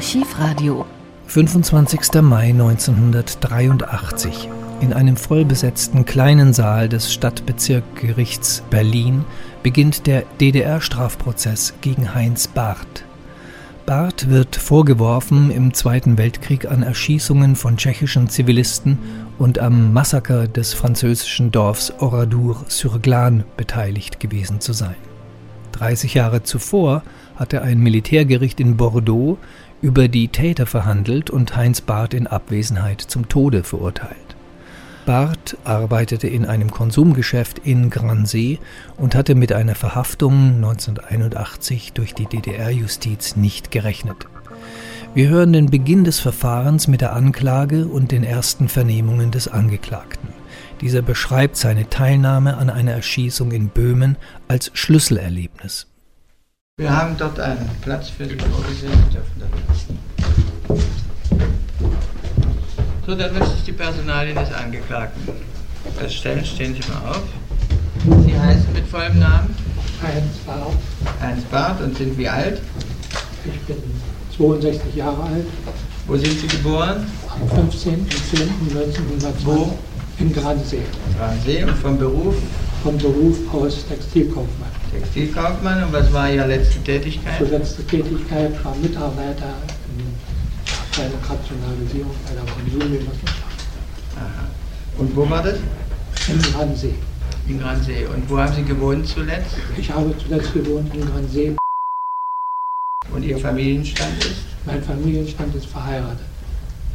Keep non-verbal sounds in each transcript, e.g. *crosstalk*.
Archivradio. 25. Mai 1983. In einem vollbesetzten kleinen Saal des Stadtbezirkgerichts Berlin beginnt der DDR-Strafprozess gegen Heinz Barth. Barth wird vorgeworfen, im Zweiten Weltkrieg an Erschießungen von tschechischen Zivilisten und am Massaker des französischen Dorfs Oradour-sur-Glane beteiligt gewesen zu sein. 30 Jahre zuvor hatte ein Militärgericht in Bordeaux über die Täter verhandelt und Heinz Barth in Abwesenheit zum Tode verurteilt. Barth arbeitete in einem Konsumgeschäft in Gransee und hatte mit einer Verhaftung 1981 durch die DDR-Justiz nicht gerechnet. Wir hören den Beginn des Verfahrens mit der Anklage und den ersten Vernehmungen des Angeklagten. Dieser beschreibt seine Teilnahme an einer Erschießung in Böhmen als Schlüsselerlebnis. Wir haben dort einen Platz für Sie vorgesehen. So, dann möchte ich die Personalien des Angeklagten feststellen. Stehen Sie mal auf. Sie heißen mit vollem Namen? Heinz Barth. Heinz Barth und sind wie alt? Ich bin 62 Jahre alt. Wo sind Sie geboren? Am 15.10.1920 Wo? in Gransee. Gransee und vom Beruf? Vom Beruf aus Textilkaufmann. Textilkaufmann und was war Ihre letzte Tätigkeit? Zur letzte Tätigkeit war Mitarbeiter in bei der Rationalisierung bei der Konsumgenossenschaft. Aha. Und wo war das? In Gransee. In Gransee. Und wo haben Sie gewohnt zuletzt? Ich habe zuletzt gewohnt in Gransee. Und Ihr Familienstand ist? Mein Familienstand ist verheiratet.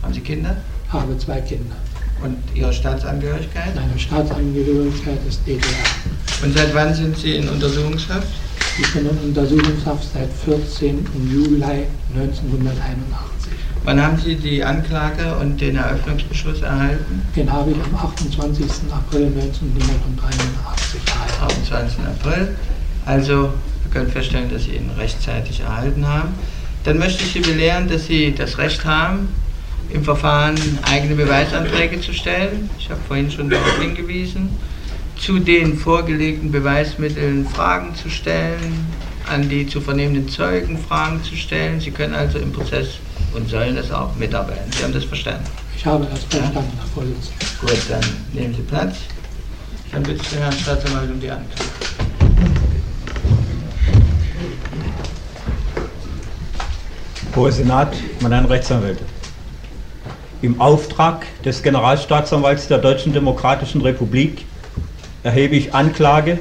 Haben Sie Kinder? Habe zwei Kinder. Und Ihre Staatsangehörigkeit? Meine Staatsangehörigkeit ist DDR. Und seit wann sind Sie in Untersuchungshaft? Ich bin in Untersuchungshaft seit 14. Juli 1981. Wann haben Sie die Anklage und den Eröffnungsbeschluss erhalten? Den habe ich am 28. April 1983 erhalten. 28. April. Also, wir können feststellen, dass Sie ihn rechtzeitig erhalten haben. Dann möchte ich Sie belehren, dass Sie das Recht haben, im Verfahren eigene Beweisanträge zu stellen. Ich habe vorhin schon darauf hingewiesen. Zu den vorgelegten Beweismitteln Fragen zu stellen, an die zu vernehmenden Zeugen Fragen zu stellen. Sie können also im Prozess und sollen das auch mitarbeiten. Sie haben das verstanden? Ich habe das verstanden, Herr Vorsitzender. Gut, dann nehmen Sie Platz. Dann bitte ich den Herrn Staatsanwalt um die Anklage. Hoher Senat, meine Herren Rechtsanwälte. Im Auftrag des Generalstaatsanwalts der Deutschen Demokratischen Republik erhebe ich Anklage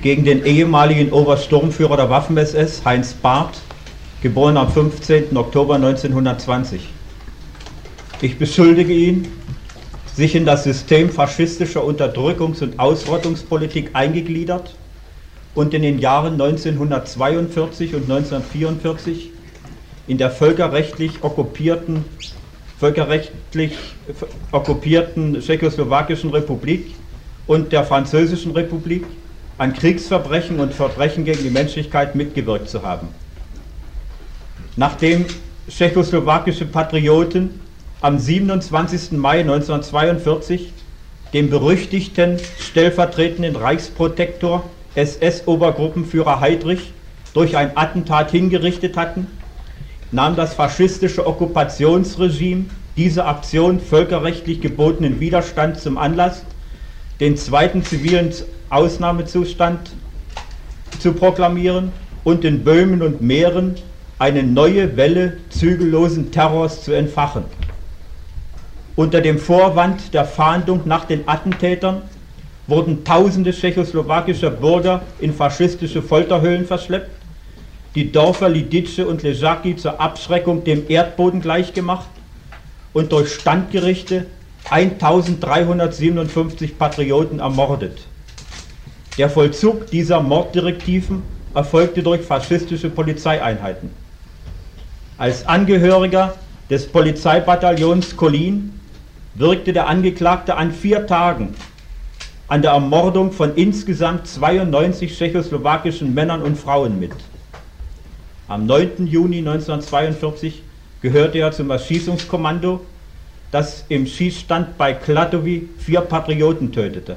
gegen den ehemaligen Obersturmführer der Waffen-SS, Heinz Barth, geboren am 15. Oktober 1920. Ich beschuldige ihn, sich in das System faschistischer Unterdrückungs- und Ausrottungspolitik eingegliedert und in den Jahren 1942 und 1944 in der völkerrechtlich okkupierten, völkerrechtlich okkupierten Tschechoslowakischen Republik und der Französischen Republik an Kriegsverbrechen und Verbrechen gegen die Menschlichkeit mitgewirkt zu haben. Nachdem tschechoslowakische Patrioten am 27. Mai 1942 den berüchtigten stellvertretenden Reichsprotektor SS-Obergruppenführer Heydrich durch ein Attentat hingerichtet hatten, nahm das faschistische Okkupationsregime diese Aktion völkerrechtlich gebotenen Widerstand zum Anlass, den zweiten zivilen Ausnahmezustand zu proklamieren und in Böhmen und Mähren eine neue Welle zügellosen Terrors zu entfachen. Unter dem Vorwand der Fahndung nach den Attentätern wurden tausende tschechoslowakischer Bürger in faschistische Folterhöhlen verschleppt, die Dörfer Lidice und Lejaki zur Abschreckung dem Erdboden gleichgemacht und durch Standgerichte 1357 Patrioten ermordet. Der Vollzug dieser Morddirektiven erfolgte durch faschistische Polizeieinheiten. Als Angehöriger des Polizeibataillons Kolin wirkte der Angeklagte an vier Tagen an der Ermordung von insgesamt 92 tschechoslowakischen Männern und Frauen mit. Am 9. Juni 1942 gehörte er zum Erschießungskommando, das im Schießstand bei Kladowi vier Patrioten tötete.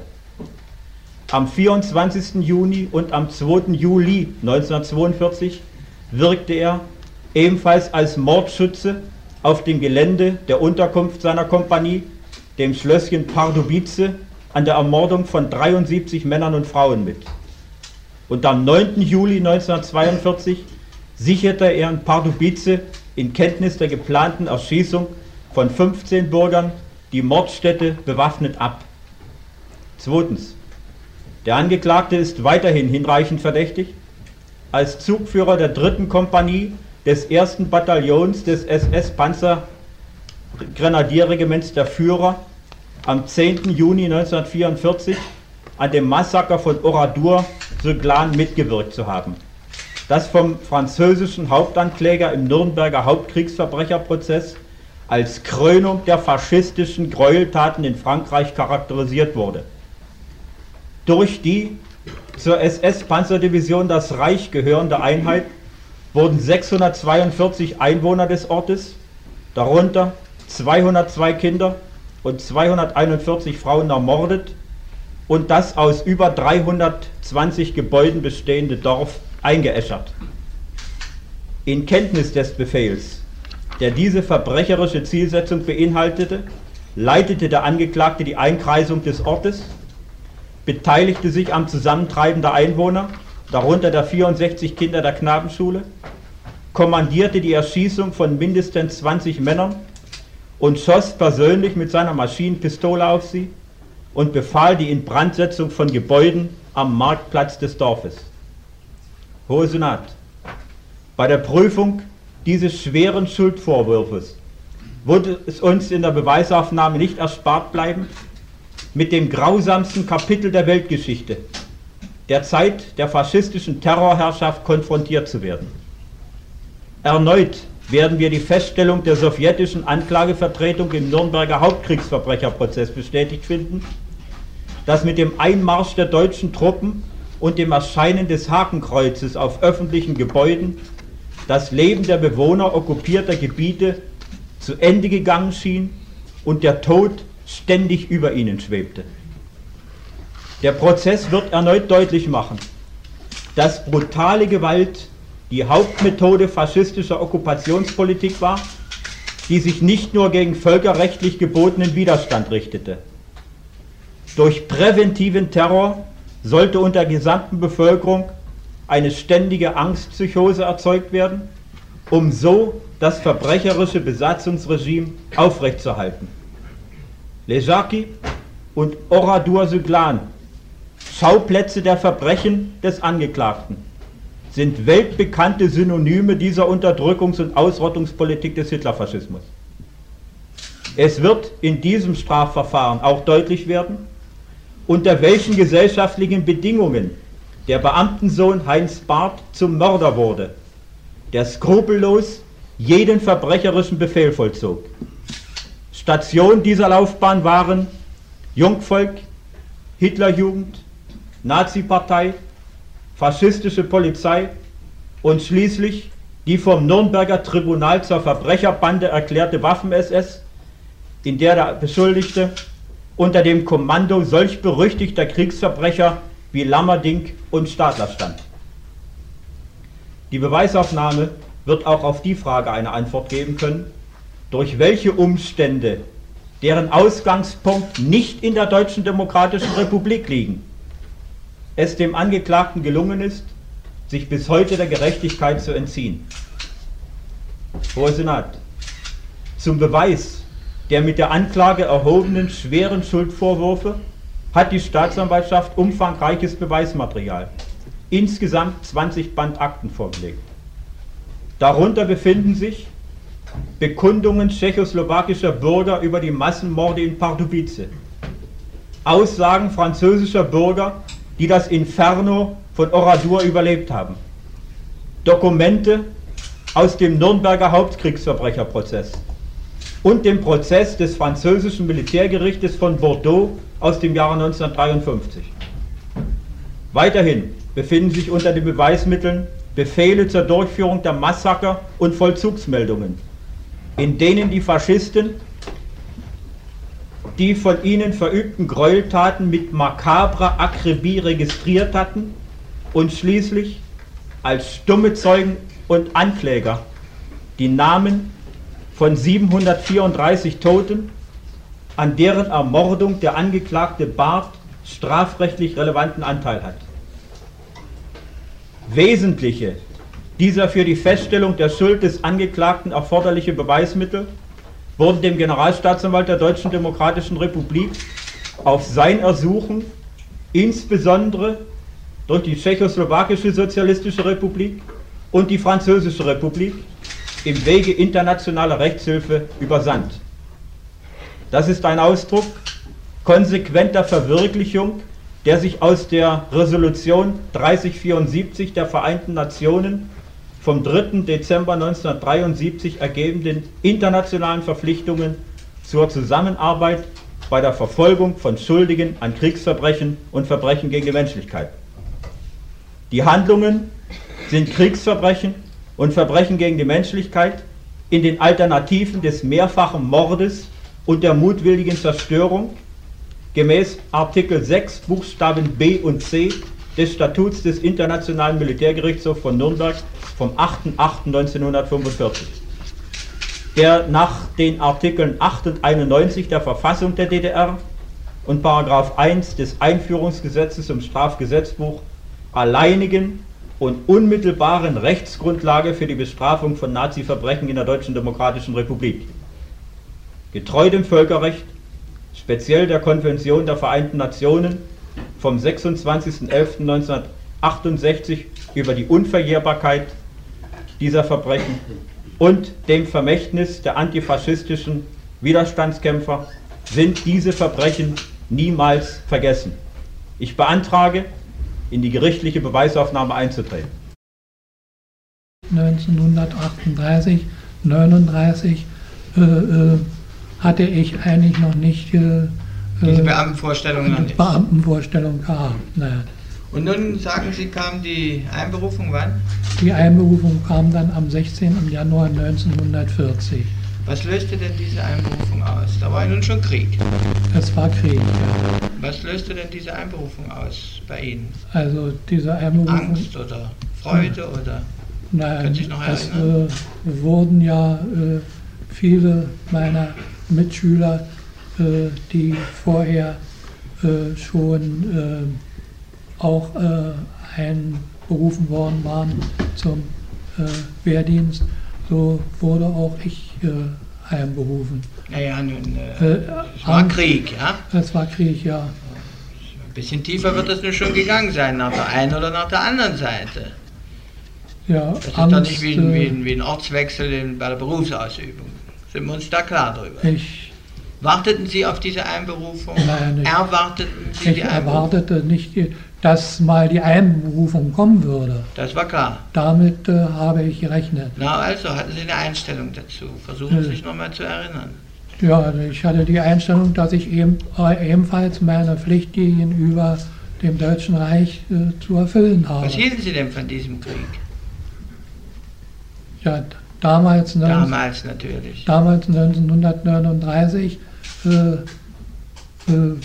Am 24. Juni und am 2. Juli 1942 wirkte er ebenfalls als Mordschütze auf dem Gelände der Unterkunft seiner Kompanie, dem Schlösschen Pardubice, an der Ermordung von 73 Männern und Frauen mit. Und am 9. Juli 1942 sicherte er in Pardubice in Kenntnis der geplanten Erschießung von 15 Bürgern die Mordstätte bewaffnet ab. Zweitens. Der Angeklagte ist weiterhin hinreichend verdächtig, als Zugführer der dritten Kompanie des ersten Bataillons des SS-Panzergrenadierregiments der Führer am 10. Juni 1944 an dem Massaker von Oradour-Seglan mitgewirkt zu haben, das vom französischen Hauptankläger im Nürnberger Hauptkriegsverbrecherprozess als Krönung der faschistischen Gräueltaten in Frankreich charakterisiert wurde. Durch die zur SS-Panzerdivision Das Reich gehörende Einheit wurden 642 Einwohner des Ortes, darunter 202 Kinder und 241 Frauen ermordet und das aus über 320 Gebäuden bestehende Dorf eingeäschert. In Kenntnis des Befehls der diese verbrecherische Zielsetzung beinhaltete, leitete der Angeklagte die Einkreisung des Ortes, beteiligte sich am Zusammentreiben der Einwohner, darunter der 64 Kinder der Knabenschule, kommandierte die Erschießung von mindestens 20 Männern und schoss persönlich mit seiner Maschinenpistole auf sie und befahl die Inbrandsetzung von Gebäuden am Marktplatz des Dorfes. Hohe Senat. Bei der Prüfung dieses schweren Schuldvorwurfs würde es uns in der Beweisaufnahme nicht erspart bleiben, mit dem grausamsten Kapitel der Weltgeschichte, der Zeit der faschistischen Terrorherrschaft konfrontiert zu werden. Erneut werden wir die Feststellung der sowjetischen Anklagevertretung im Nürnberger Hauptkriegsverbrecherprozess bestätigt finden, dass mit dem Einmarsch der deutschen Truppen und dem Erscheinen des Hakenkreuzes auf öffentlichen Gebäuden das Leben der Bewohner okkupierter Gebiete zu Ende gegangen schien und der Tod ständig über ihnen schwebte. Der Prozess wird erneut deutlich machen, dass brutale Gewalt die Hauptmethode faschistischer Okkupationspolitik war, die sich nicht nur gegen völkerrechtlich gebotenen Widerstand richtete. Durch präventiven Terror sollte unter der gesamten Bevölkerung eine ständige Angstpsychose erzeugt werden, um so das verbrecherische Besatzungsregime aufrechtzuerhalten. Lejaki und Oradour-Suglan, Schauplätze der Verbrechen des Angeklagten, sind weltbekannte Synonyme dieser Unterdrückungs- und Ausrottungspolitik des Hitlerfaschismus. Es wird in diesem Strafverfahren auch deutlich werden, unter welchen gesellschaftlichen Bedingungen der Beamtensohn Heinz Barth zum Mörder wurde, der skrupellos jeden verbrecherischen Befehl vollzog. Station dieser Laufbahn waren Jungvolk, Hitlerjugend, Nazi-Partei, faschistische Polizei und schließlich die vom Nürnberger Tribunal zur Verbrecherbande erklärte Waffen-SS, in der der Beschuldigte unter dem Kommando solch berüchtigter Kriegsverbrecher wie Lammerding und Stadler stand. Die Beweisaufnahme wird auch auf die Frage eine Antwort geben können, durch welche Umstände, deren Ausgangspunkt nicht in der Deutschen Demokratischen Republik liegen, es dem Angeklagten gelungen ist, sich bis heute der Gerechtigkeit zu entziehen. Hoher Senat, zum Beweis der mit der Anklage erhobenen schweren Schuldvorwürfe hat die Staatsanwaltschaft umfangreiches Beweismaterial, insgesamt 20 Band Akten vorgelegt. Darunter befinden sich Bekundungen tschechoslowakischer Bürger über die Massenmorde in Pardubice, Aussagen französischer Bürger, die das Inferno von Oradour überlebt haben, Dokumente aus dem Nürnberger Hauptkriegsverbrecherprozess und dem Prozess des französischen Militärgerichtes von Bordeaux aus dem Jahre 1953. Weiterhin befinden sich unter den Beweismitteln Befehle zur Durchführung der Massaker und Vollzugsmeldungen, in denen die Faschisten die von ihnen verübten Gräueltaten mit makabrer Akribie registriert hatten und schließlich als stumme Zeugen und Ankläger die Namen von 734 Toten, an deren Ermordung der Angeklagte Barth strafrechtlich relevanten Anteil hat. Wesentliche dieser für die Feststellung der Schuld des Angeklagten erforderliche Beweismittel wurden dem Generalstaatsanwalt der Deutschen Demokratischen Republik auf sein Ersuchen insbesondere durch die Tschechoslowakische Sozialistische Republik und die Französische Republik im Wege internationaler Rechtshilfe übersandt. Das ist ein Ausdruck konsequenter Verwirklichung der sich aus der Resolution 3074 der Vereinten Nationen vom 3. Dezember 1973 ergebenden internationalen Verpflichtungen zur Zusammenarbeit bei der Verfolgung von Schuldigen an Kriegsverbrechen und Verbrechen gegen die Menschlichkeit. Die Handlungen sind Kriegsverbrechen und Verbrechen gegen die Menschlichkeit in den Alternativen des mehrfachen Mordes und der mutwilligen Zerstörung gemäß Artikel 6 Buchstaben B und C des Statuts des Internationalen Militärgerichtshofs von Nürnberg vom 8.8.1945, der nach den Artikeln 8 und 91 der Verfassung der DDR und Paragraph 1 des Einführungsgesetzes im Strafgesetzbuch alleinigen und unmittelbaren Rechtsgrundlage für die Bestrafung von Nazi-Verbrechen in der Deutschen Demokratischen Republik. Getreu dem Völkerrecht speziell der Konvention der Vereinten Nationen vom 26.11.1968 über die Unverjährbarkeit dieser Verbrechen und dem Vermächtnis der antifaschistischen Widerstandskämpfer sind diese Verbrechen niemals vergessen. Ich beantrage, in die gerichtliche Beweisaufnahme einzutreten. 1938, 39 äh, äh, hatte ich eigentlich noch nicht äh, diese Beamtenvorstellung noch nicht. Beamtenvorstellung gehabt. Naja. Und nun sagen Sie, kam die Einberufung wann? Die Einberufung kam dann am 16. Januar 1940. Was löste denn diese Einberufung aus? Da war ja nun schon Krieg. Es war Krieg, ja. Was löste denn diese Einberufung aus bei Ihnen? Also diese Einberufung. Angst oder Freude oder? Nein, es äh, wurden ja äh, viele meiner Mitschüler, äh, die vorher äh, schon äh, auch äh, einberufen worden waren zum Wehrdienst, so wurde auch ich einberufen. Naja, nun, Äh, äh, es war Krieg, ja? Es war Krieg, ja. Ein bisschen tiefer wird es nun schon gegangen sein, nach der einen oder nach der anderen Seite. ja Das ist doch nicht wie, ein- äh, wie, ein- wie ein Ortswechsel in, bei der Berufsausübung. Sind wir uns da klar drüber? ich, Warteten Sie auf diese Einberufung? Nein, nicht. Erwarteten Sie ich die Einberufung? erwartete nicht, dass mal die Einberufung kommen würde. Das war klar. Damit äh, habe ich gerechnet. Na also, hatten Sie eine Einstellung dazu? Versuchen Sie Nö. sich nochmal zu erinnern. Ja, ich hatte die Einstellung, dass ich eben, äh, ebenfalls meine Pflicht gegenüber dem Deutschen Reich äh, zu erfüllen habe. Was hielten Sie denn von diesem Krieg? Ja, damals, Damals natürlich. damals 1939 äh, äh,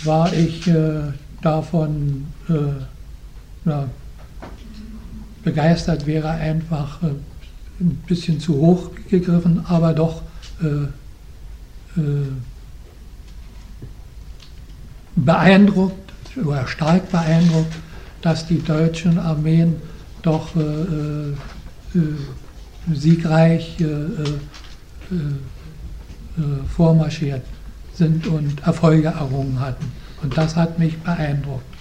war ich äh, davon äh, ja, begeistert, wäre einfach äh, ein bisschen zu hoch gegriffen, aber doch äh, äh, beeindruckt oder stark beeindruckt, dass die deutschen Armeen doch äh, äh, äh, siegreich äh, äh, äh, äh, vormarschiert sind und Erfolge errungen hatten. Und das hat mich beeindruckt.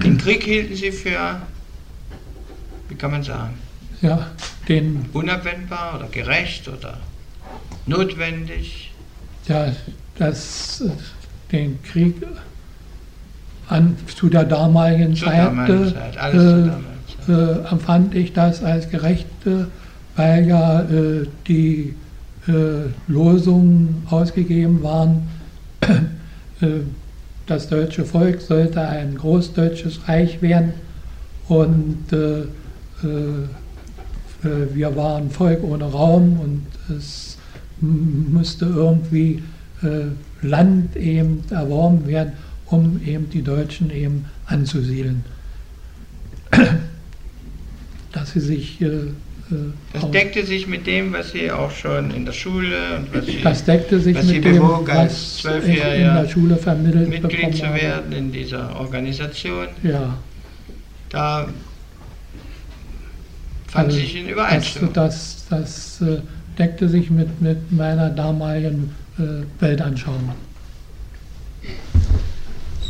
Den Krieg hielten Sie für, wie kann man sagen, Ja, den, unabwendbar oder gerecht oder notwendig? ja, das, den Krieg an, zu der damaligen Zur Zeit, damaligen äh, Zeit, äh, damaligen Zeit. äh, empfand ich das als gerecht, äh, weil ja äh, die äh, Losungen ausgegeben waren, *clears throat* das deutsche Volk sollte ein großdeutsches Reich werden. Und äh, äh, äh, wir waren Volk ohne Raum und es m- musste irgendwie äh, Land eben erworben werden, um eben die Deutschen eben anzusiedeln. *clears throat* Dass sie sich äh, Das aus- deckte sich mit dem, was Sie auch schon in der Schule und was Sie das deckte sich was Sie mit dem, bewog, als was ich in Zwölfjähriger der Schule vermittelt Mitglied bekommen zu werden in dieser Organisation. Ja, Da fand Also, sich in das, Übereinstimmung. das, das äh, deckte sich mit, mit meiner damaligen äh, Weltanschauung.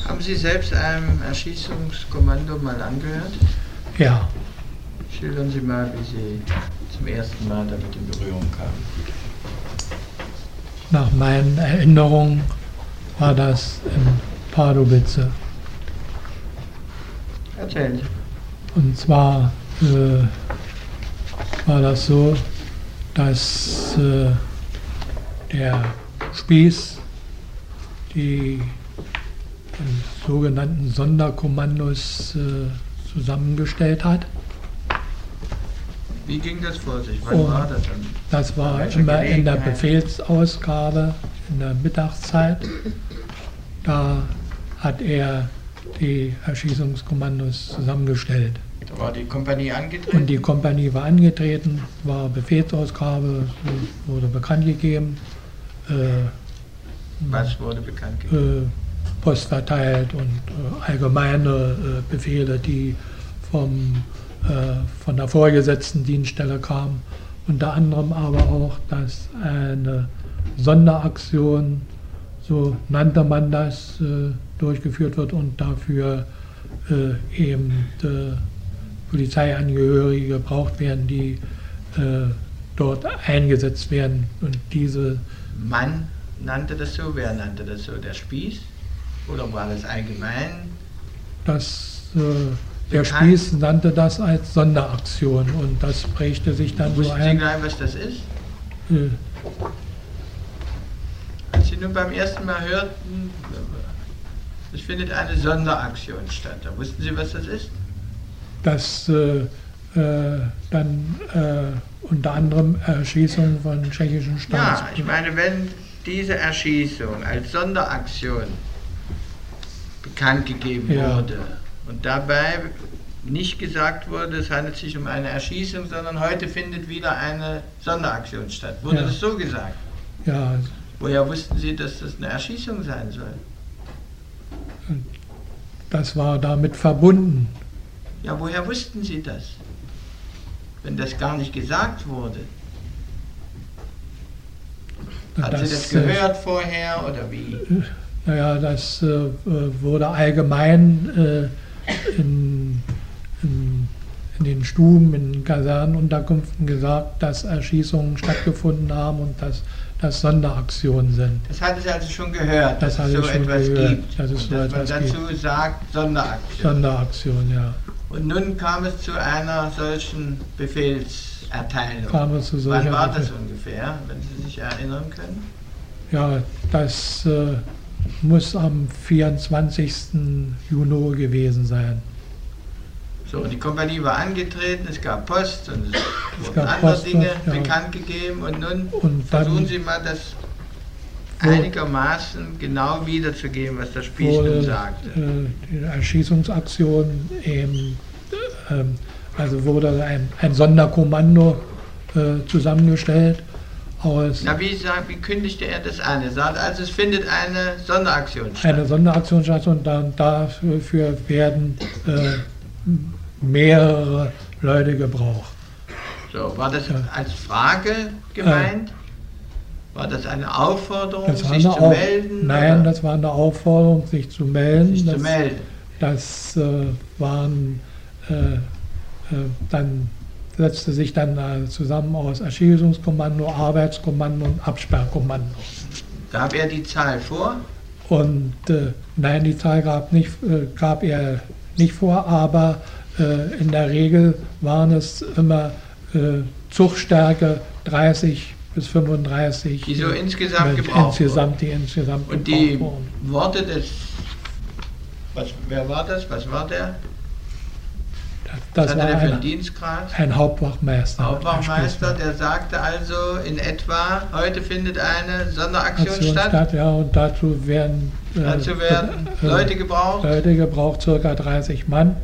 Haben Sie selbst einem Erschießungskommando mal angehört? Ja, Schildern Sie mal, wie Sie zum ersten Mal damit in Berührung kamen. nach meinen Erinnerungen war das in Pardubice. Erzählen Sie. Und zwar äh, war das so, dass äh, der Spieß die sogenannten Sonderkommandos äh, zusammengestellt hat. Wie ging das vor sich? Wann war das dann? Das war immer in der? Befehlsausgabe in der Mittagszeit. Da hat er die Erschießungskommandos zusammengestellt. Da war die Kompanie angetreten. Und die Kompanie war angetreten, war Befehlsausgabe, wurde bekannt gegeben, äh, Was wurde bekannt gegeben? äh, Post verteilt und äh, allgemeine äh, Befehle, die vom, von der vorgesetzten Dienststelle kamen. Unter anderem aber auch, dass eine Sonderaktion, so nannte man das, äh, durchgeführt wird und dafür äh, eben äh, Polizeiangehörige gebraucht werden, die äh, dort eingesetzt werden. Und diese Mann nannte das so, wer nannte das so? Der Spieß? Oder war das allgemein? Das, äh, der. Spieß nannte das als Sonderaktion und das prägte sich dann so Wussten Sie ein. gleich, was das ist? Äh, Als Sie nun beim ersten Mal hörten, es findet eine Sonderaktion statt. Da wussten Sie, was das ist? dass äh, äh, dann äh, unter anderem Erschießung von tschechischen Ja, Staatsbürgern. ich meine, wenn diese Erschießung als Sonderaktion bekannt gegeben Ja. wurde und dabei nicht gesagt wurde, es handelt sich um eine Erschießung, sondern heute findet wieder eine Sonderaktion statt. Wurde Ja. das so gesagt? ja, Woher wussten Sie, dass das eine Erschießung sein soll? das war damit verbunden. Ja, woher wussten Sie das? Wenn das gar nicht gesagt wurde. Hat Sie das äh, gehört vorher oder wie? Naja, das äh, wurde allgemein äh, in, in, in den Stuben, in Kasernenunterkünften gesagt, dass Erschießungen stattgefunden haben und dass das Sonderaktionen sind. Das hatte Sie also schon gehört, Das dass es so etwas gehört, gibt. dass es so dass man etwas dazu sagt Sonderaktion. Sonderaktion, ja. Und nun kam es zu einer solchen Befehlserteilung. Kam es zu solcher Wann war das ungefähr, wenn Sie sich erinnern können? Ja, das äh, muss am 24. Juni gewesen sein. So, die Kompanie war angetreten, es gab Post und es wurden gab andere Post, Dinge ja. bekannt gegeben und nun Und versuchen Sie mal das einigermaßen genau wiederzugeben, was der Spieß nun sagte. äh, die Erschießungsaktion eben, äh, ähm, also wurde ein, ein Sonderkommando äh, zusammengestellt aus Na, wie, sagt, wie kündigte er das an? Er sagt, also es findet eine Sonderaktion statt. einer Sonderaktion statt und dann dafür werden äh, mehrere Leute gebraucht. So, war das als Frage gemeint? War das eine Aufforderung, Das sich eine zu Au- melden? Nein, oder das war eine Aufforderung, sich zu melden. sich das, zu melden. Das äh, waren äh, äh, dann setzte sich dann äh, zusammen aus Erschießungskommando, Arbeitskommando und Absperrkommando. Gab er die Zahl vor? Und äh, nein, die Zahl gab, nicht, äh, gab er nicht vor, aber äh, in der Regel waren es immer äh, Zugstärke 30 bis 35. Die so insgesamt gebraucht insgesamt, die insgesamt Und die. Worte des. Was, wer war das? Was war der? Das Was war der für einen Dienstgrad? ein Hauptwachmeister. Hauptwachmeister, der sagte also in etwa, heute findet eine Sonderaktion Aktion statt. statt, ja, und dazu werden, äh, Dazu werden äh, Leute gebraucht. Leute gebraucht, circa 30 Mann.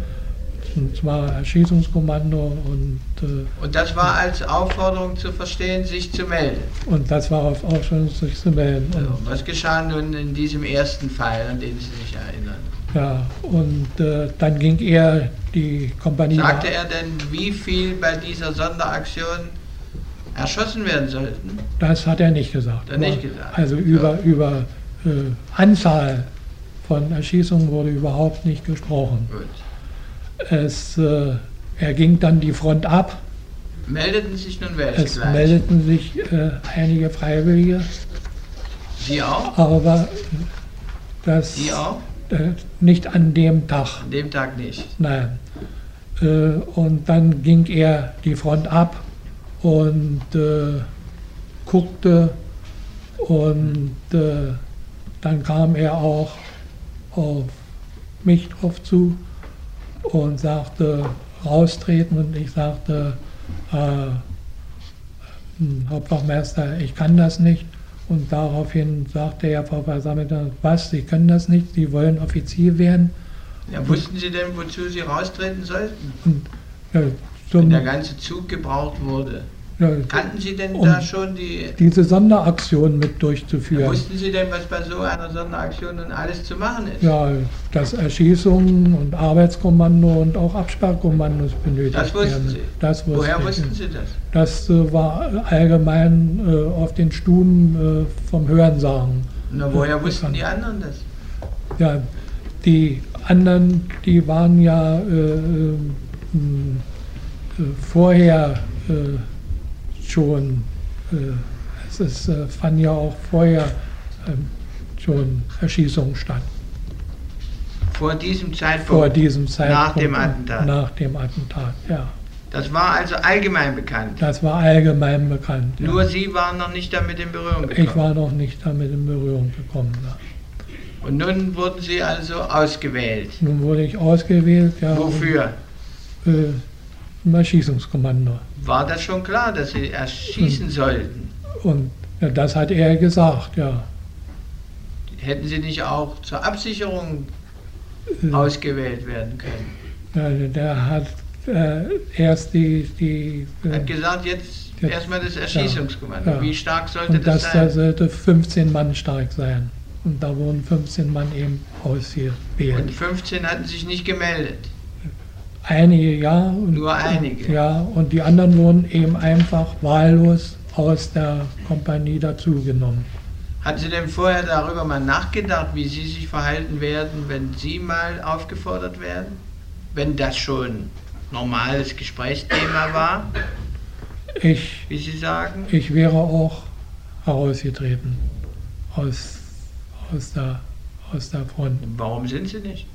und zwar Erschießungskommando und, äh, Und das war als Aufforderung zu verstehen, sich zu melden. und das war auf Aufschluss sich zu melden. So, Und, was geschah nun in diesem ersten Fall, an den Sie sich erinnern? ja, und äh, dann ging er die Kompanie. Sagte er denn, wie viel bei dieser Sonderaktion erschossen werden sollten? Das hat er nicht gesagt. Er nicht gesagt. Also über, über äh, Anzahl von Erschießungen wurde überhaupt nicht gesprochen. Gut. Es, äh, er ging dann die Front ab. Meldeten sich nun welche Es gleich? meldeten sich äh, einige Freiwillige, Sie auch? aber äh, das Sie auch? Äh, nicht an dem Tag. An dem Tag nicht. Nein. Äh, und dann ging er die Front ab und äh, guckte und dann kam er auch auf mich drauf zu und sagte raustreten und ich sagte, äh, hm, Hauptwachmeister, ich kann das nicht. Und daraufhin sagte er, Frau Versammelter, was, Sie können das nicht, Sie wollen Offizier werden. Ja, wussten Sie denn, wozu Sie raustreten sollten? Und, ja, Wenn der ganze Zug gebraucht wurde. Ja, Kannten Sie denn Um- da schon die... diese Sonderaktion mit durchzuführen. wussten Sie denn, was bei so einer Sonderaktion nun alles zu machen ist? Ja, dass Erschießungen und Arbeitskommando und auch Absperrkommandos benötigt Das wussten werden. Sie? Das wusste Woher ich. wussten Sie das? Das äh, war allgemein äh, auf den Stuben äh, vom Hörensagen. Na, woher wussten die anderen das? Ja, die anderen, die waren ja äh, äh, mh, äh, vorher äh, schon, äh, es ist, äh, fanden ja auch vorher ähm, schon Erschießungen statt. Vor diesem Zeitpunkt? Vor diesem Zeitpunkt. Nach dem Attentat? Nach dem Attentat, ja. Das war also allgemein bekannt. Das war allgemein bekannt. Nur ja. Sie waren noch nicht damit in Berührung gekommen. Ich war noch nicht damit in Berührung gekommen. Ja. Und nun wurden Sie also ausgewählt. Nun wurde ich ausgewählt, ja. Wofür? Äh, im Erschießungskommando. War das schon klar, dass Sie erschießen sollten? Und ja, das hat er gesagt, ja. Hätten Sie nicht auch zur Absicherung Äh, ausgewählt werden können? ja, der hat äh, erst die, die Er äh, hat gesagt, jetzt erstmal das Erschießungskommando. Ja. Wie stark sollte und das das da sein? sollte 15 Mann stark sein. Und da wurden 15 Mann eben Und ausgewählt. 15 hatten sich nicht gemeldet. Einige ja. Und, Nur einige. Ja, und die anderen wurden eben einfach wahllos aus der Kompanie dazugenommen. Hatten Sie denn vorher darüber mal nachgedacht, wie Sie sich verhalten werden, wenn Sie mal aufgefordert werden? Wenn das schon normales Gesprächsthema war, Ich, wie Sie sagen? ich wäre auch herausgetreten aus, aus, der, aus der Front. Warum sind Sie nicht?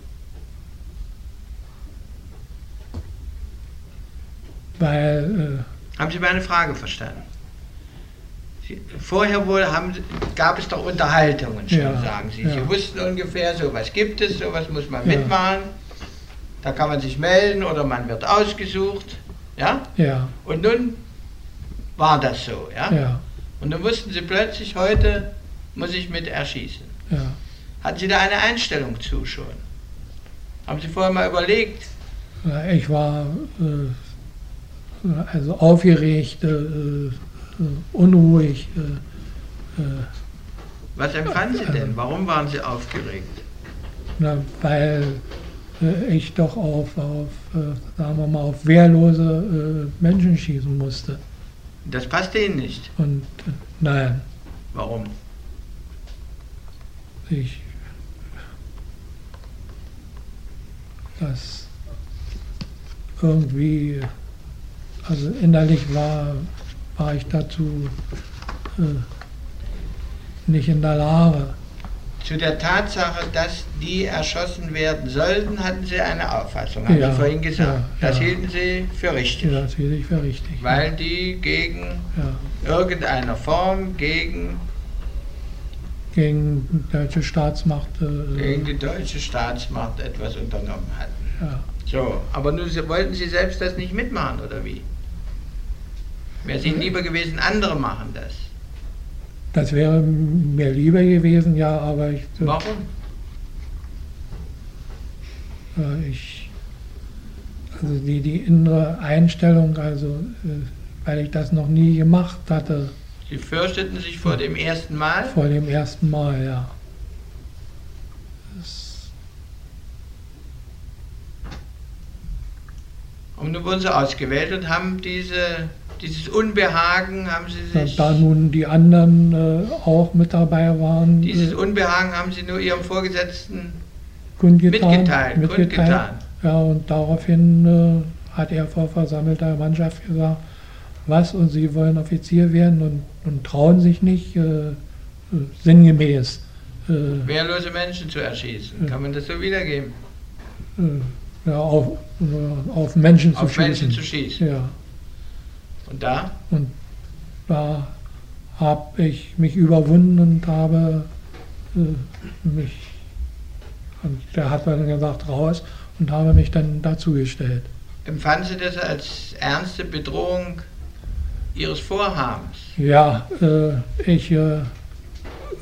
Weil Haben Sie meine Frage verstanden? Sie, vorher wohl haben, gab es doch Unterhaltungen schon, Ja, sagen Sie. ja. Sie wussten ungefähr, sowas gibt es, sowas muss man Ja. mitmachen. Da kann man sich melden oder man wird ausgesucht. Ja? äh, ja, Und nun war das so. Ja? ja, Und dann wussten Sie plötzlich, heute muss ich mit erschießen. ja. Hatten Sie da eine Einstellung zu schon? Haben Sie vorher mal überlegt? Ich war äh, also aufgeregt, äh, äh, unruhig. Äh, Was empfanden Sie denn? Warum waren Sie aufgeregt? na, weil ich doch auf, auf sagen wir mal, auf wehrlose Menschen schießen musste. Das passte Ihnen nicht. Und nein, Warum? ich das irgendwie, also innerlich war, war ich dazu äh, nicht in der Lage. Zu der Tatsache, dass die erschossen werden sollten, hatten Sie eine Auffassung, haben Ja, Sie vorhin gesagt. ja, das ja. hielten Sie für richtig, Das hielt ich für richtig. weil die gegen ja, irgendeiner Form, gegen, gegen deutsche Staatsmacht. Äh, gegen die deutsche Staatsmacht etwas unternommen hatten. ja. So, aber nun wollten Sie selbst das nicht mitmachen, oder wie? Wäre es Ihnen lieber gewesen, andere machen das. Das wäre mir lieber gewesen, ja, aber ich, Warum? äh, ich also die, die innere Einstellung, also äh, weil ich das noch nie gemacht hatte Sie fürchteten sich vor dem ersten Mal? vor dem ersten Mal, ja. Das, Und nun wurden Sie ausgewählt und haben diese, dieses Unbehagen, haben Sie sich, da nun die anderen äh, auch mit dabei waren, dieses äh, Unbehagen haben Sie nur Ihrem Vorgesetzten kundgetan, mitgeteilt, kundgetan. Ja, und daraufhin äh, hat er vor versammelter Mannschaft gesagt, was, und Sie wollen Offizier werden und, und trauen sich nicht, äh, äh, sinngemäß. Äh, wehrlose Menschen zu erschießen. Kann man das so wiedergeben? ja, auf, auf Menschen zu Auf schießen. Menschen zu schießen. Ja, Und da? und da habe ich mich überwunden und habe äh, mich, und der hat dann gesagt, raus und habe mich dann dazugestellt. Empfanden Sie das als ernste Bedrohung Ihres Vorhabens? Ja, äh, ich äh,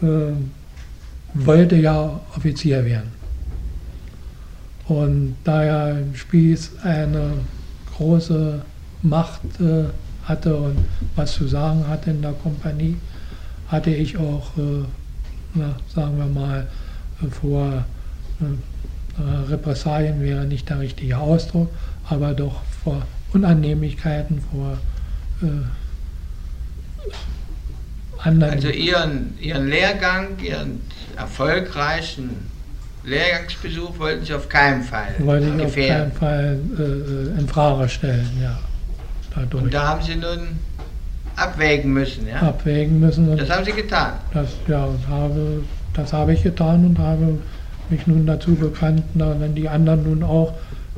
äh, wollte ja Offizier werden. Und da ja Spieß eine große Macht äh, hatte und was zu sagen hatte in der Kompanie, hatte ich auch, äh, na, sagen wir mal, äh, vor äh, äh, Repressalien wäre nicht der richtige Ausdruck, aber doch vor Unannehmlichkeiten, vor äh, anderen. Also Ihren, Ihren Lehrgang, Ihren erfolgreichen Lehrgangsbesuch wollten Sie auf keinen Fall wollte ich auf keinen Fall äh, äh, in Frage stellen, ja. Dadurch Und da haben Sie nun abwägen müssen, ja? abwägen müssen. Das haben Sie getan. das, ja, habe, das habe ich getan und habe mich nun dazu bekannt, na, wenn die anderen nun auch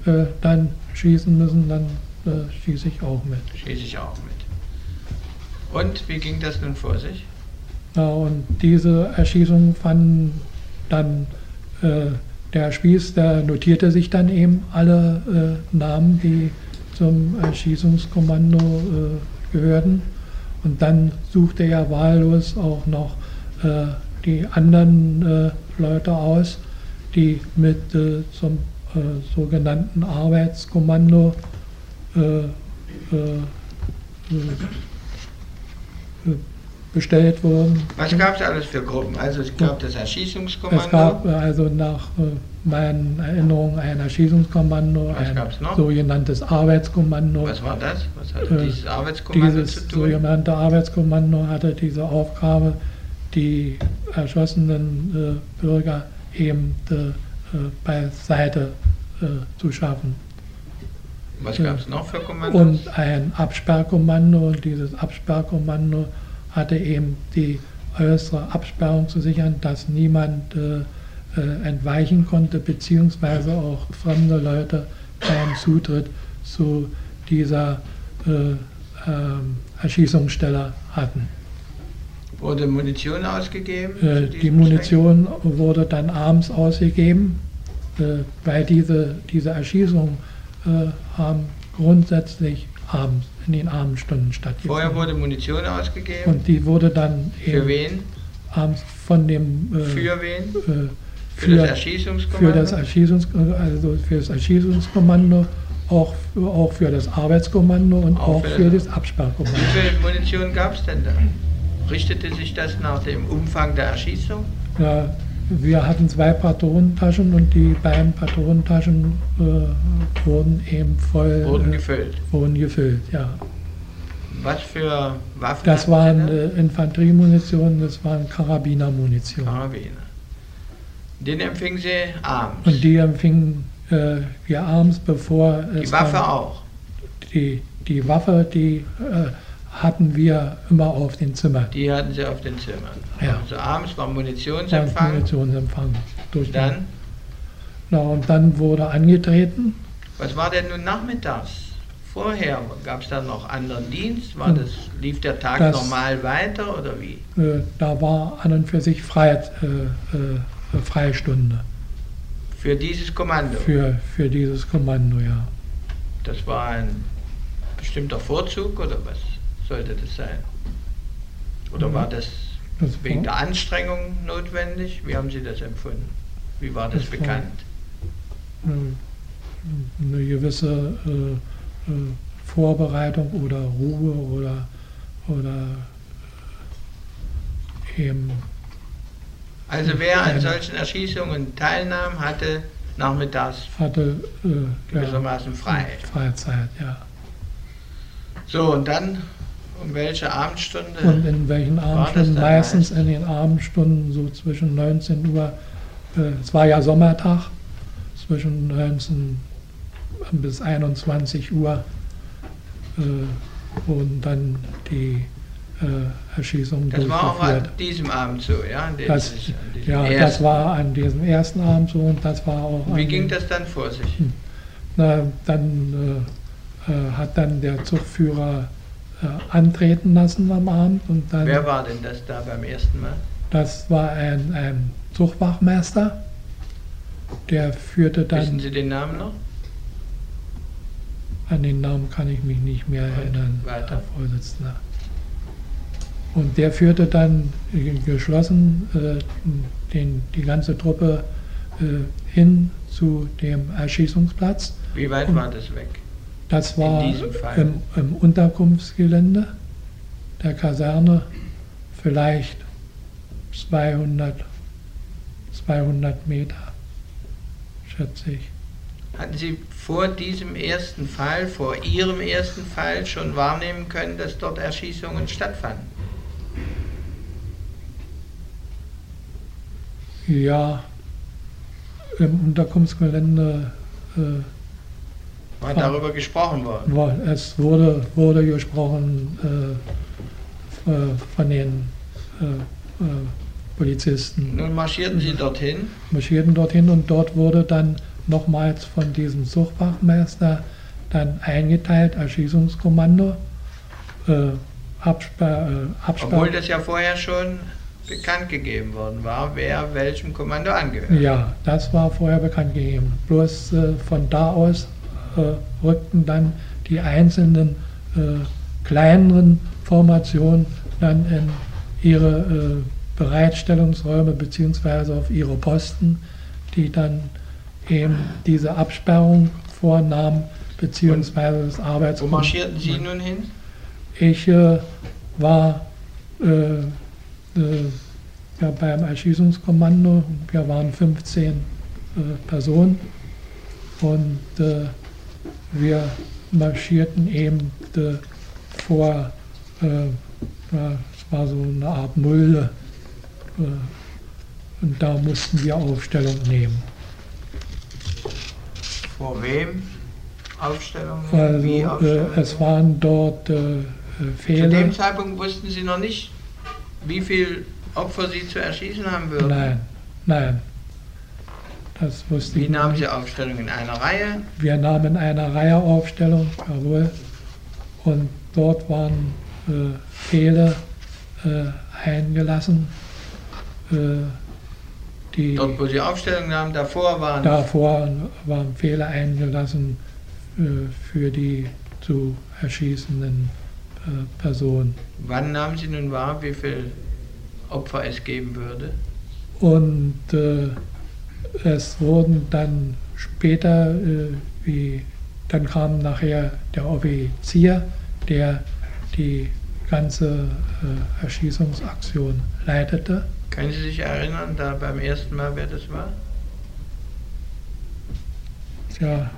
äh, dann schießen müssen, dann äh, schieße ich auch mit. Schieße ich auch mit. Und wie ging das nun vor sich? Ja, und diese Erschießungen fanden dann, äh, der Spieß, der notierte sich dann eben alle äh, Namen, die zum Erschießungskommando äh, gehörten. Und dann suchte er wahllos auch noch äh, die anderen äh, Leute aus, die mit äh, zum äh, sogenannten Arbeitskommando bestellt wurden. Was gab es alles für Gruppen? Also es gab das Erschießungskommando. Es gab äh, also nach äh, meinen Erinnerungen ein Erschießungskommando, Was ein sogenanntes Arbeitskommando. Was war das? Was hatte Äh, dieses Arbeitskommando Dieses zu tun? sogenannte Arbeitskommando hatte diese Aufgabe, die erschossenen äh, Bürger eben äh, beiseite zu schaffen. Was gab es noch für Kommandos? Und ein Absperrkommando und dieses Absperrkommando hatte eben die äußere Absperrung zu sichern, dass niemand äh, äh, entweichen konnte, beziehungsweise auch fremde Leute keinen Zutritt zu dieser äh, ähm, Erschießungsstelle hatten. Wurde Munition ausgegeben? Äh, die Munition wurde dann abends ausgegeben, äh, weil diese, diese Erschießungen haben grundsätzlich abends, in den Abendstunden stattgefunden. Vorher wurde Munition ausgegeben. Und die wurde dann für wen? abends von dem äh, Für wen? äh, Für, für, das für, Erschießungskommando? das Erschießungs also für das Erschießungskommando, auch, für- auch für das Arbeitskommando und Auch auch für für das- das Absperrkommando. Wie viel Munition gab es denn da? Richtete sich das nach dem Umfang der Erschießung? Ja, wir hatten zwei Patronentaschen und die beiden Patronentaschen äh, wurden eben voll Wurden äh, gefüllt. wurden gefüllt. Ja. Was für Waffen? Das waren äh, Infanteriemunition, das waren Karabinermunition. Karabiner. Den empfingen Sie abends. Und die empfingen äh, wir abends, bevor Die Waffe auch. die, die Waffe, die äh, hatten wir immer auf den Zimmern. Die hatten Sie auf den Zimmern. Ja. Also abends war Munitionsempfang. Munitionsempfang. Durch Dann, Na, und dann wurde angetreten. was war denn nun nachmittags? Vorher gab es da noch anderen Dienst? War das, lief der Tag Das- normal weiter oder wie? Äh, da war an und für sich Freiheit, äh, äh, Freistunde Für dieses Kommando. für, für dieses Kommando, ja. Das war ein bestimmter Vorzug oder was sollte das sein? Oder Mhm. war das Das wegen war- der Anstrengung notwendig? Wie haben Sie das empfunden? Wie war das Das war- bekannt? Äh, eine gewisse äh, äh, Vorbereitung oder Ruhe oder, oder äh, eben. Also wer an solchen Erschießungen teilnahm, hatte nachmittags hatte äh, gewissermaßen frei. Freizeit, ja. So, und dann um welche Abendstunde? Und in welchen Abendstunden? Meistens in den Abendstunden so zwischen 19 Uhr, äh, es war ja Sommertag, zwischen 19 bis 21 Uhr äh, wurden dann die äh, Erschießungen Das war auch an diesem Abend so, ja? Das, ja, ersten. das war an diesem ersten Abend so und das war auch. Wie ging das dann vor sich? Hm. Na, dann äh, äh, hat dann der Zugführer antreten lassen am Abend und dann. Wer war denn das da beim ersten Mal? Das war ein, ein Zugwachmeister, der führte dann. Wissen Sie den Namen noch? An den Namen kann ich mich nicht mehr erinnern, Weiter. Herr Vorsitzender. Und der führte dann geschlossen äh, den, die ganze Truppe äh, hin zu dem Erschießungsplatz. Wie weit Und war das weg? Das war im, im, Unterkunftsgelände der Kaserne vielleicht 200, 200 Meter, schätze ich. Hatten Sie vor diesem ersten Fall, vor Ihrem ersten Fall schon wahrnehmen können, dass dort Erschießungen stattfanden? Ja, im Unterkunftsgelände. Äh, war darüber gesprochen worden? Es wurde, wurde gesprochen äh, äh von den äh, äh, Polizisten. Nun marschierten Sie dorthin? Marschierten dorthin und dort wurde dann nochmals von diesem Suchwachmeister dann eingeteilt, Erschießungskommando, äh, Absperr, äh, Absperr. Obwohl das ja vorher schon bekannt gegeben worden war, wer welchem Kommando angehört. Ja, das war vorher bekannt gegeben. Bloß äh, von da aus äh, rückten dann die einzelnen äh, kleineren Formationen dann in ihre äh, Bereitstellungsräume bzw. auf ihre Posten, die dann eben diese Absperrung vornahmen beziehungsweise das Arbeits. Wo marschierten Sie nun hin? Ich äh, war äh, äh, ja, beim Erschießungskommando. Wir waren 15 äh, Personen und äh, wir marschierten eben äh, vor, äh, es war so eine Art Mulde äh, und da mussten wir Aufstellung nehmen. Vor wem Aufstellung nehmen? Also, Wie Aufstellung es waren dort Fehler. Zu dem Zeitpunkt wussten Sie noch nicht, wie viele Opfer Sie zu erschießen haben würden? Nein, nein. Das wusste Wie nahmen Sie Aufstellung in einer Reihe? Wir nahmen in einer Reihe Aufstellung, jawohl. Und dort waren äh, Fehler äh, eingelassen. Äh, die dort, wo Sie Aufstellung nahmen, davor waren? Davor waren Fehler eingelassen äh, für die zu erschießenden äh, Personen. Wann nahmen Sie nun wahr, wie viele Opfer es geben würde? Und äh, es wurden dann später, äh, wie, dann kam nachher der Offizier, der die ganze äh, Erschießungsaktion leitete. Können Sie sich erinnern, da beim ersten Mal, wer das war? Tja,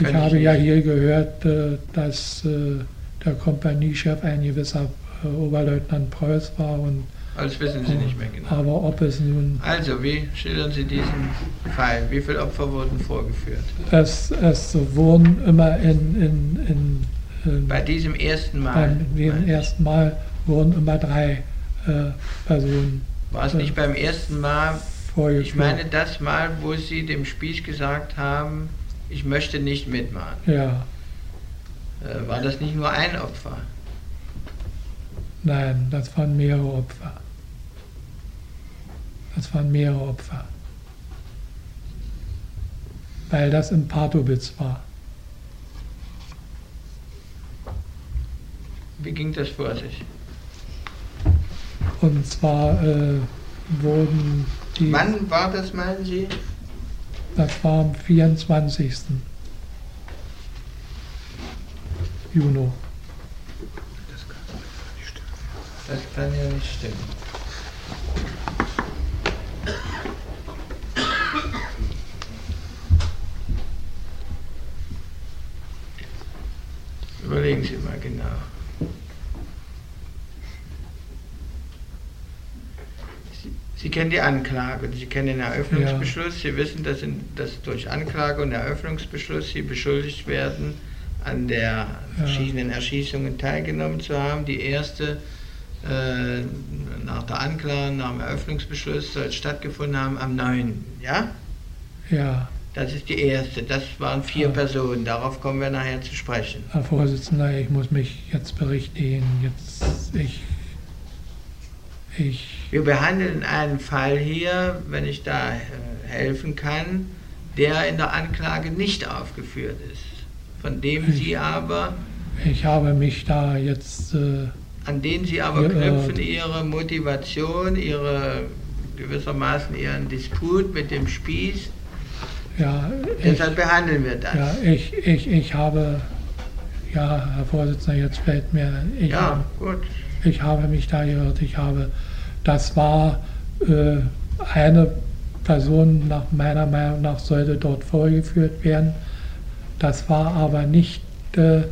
ich habe ja hier gehört, äh, dass der Kompaniechef ein gewisser Oberleutnant Preuß war und das wissen Sie nicht mehr genau. Aber ob es nun. Also, wie schildern Sie diesen Fall? Wie viele Opfer wurden vorgeführt? Es, es wurden immer in, in, in, in Bei diesem ersten Mal? Bei diesem ersten Mal wurden immer drei äh, Personen. War es nicht äh, beim ersten Mal? Ich meine das Mal, wo Sie dem Spieß gesagt haben, ich möchte nicht mitmachen. Ja. Äh, war das nicht nur ein Opfer? Nein, das waren mehrere Opfer. Das waren mehrere Opfer. Weil das in Partowitz war. Wie ging das vor sich? Und zwar äh, wurden die. Wann war das, meinen Sie? Das war am 24. Juni. Das kann ja nicht stimmen. Überlegen Sie mal genau. Sie, Sie kennen die Anklage, Sie kennen den Eröffnungsbeschluss, Sie wissen, dass, in, dass durch Anklage und Eröffnungsbeschluss Sie beschuldigt werden, an der verschiedenen Erschießungen teilgenommen zu haben. Die erste äh, nach der Anklage, nach dem Eröffnungsbeschluss soll stattgefunden haben am 9. Ja? Ja, Das ist die erste. Das waren vier Ja. Personen. Darauf kommen wir nachher zu sprechen. Herr Vorsitzender, ich muss mich jetzt berichtigen. Jetzt, ich, ich, Wir behandeln einen Fall hier, wenn ich da äh, helfen kann, der in der Anklage nicht aufgeführt ist. Von dem Ich- Sie aber, ich habe mich da jetzt, äh, an den Sie aber Ja, knüpfen äh, Ihre Motivation, Ihre gewissermaßen Ihren Disput mit dem Spieß. Ja, Deshalb behandeln wir das. ja, ich, ich, ich habe, ja, Herr Vorsitzender, jetzt fällt mir, ich, Ja, habe, gut. ich habe mich da gehört. Ich habe, das war äh, eine Person, nach meiner Meinung nach, sollte dort vorgeführt werden. Das war aber nicht äh,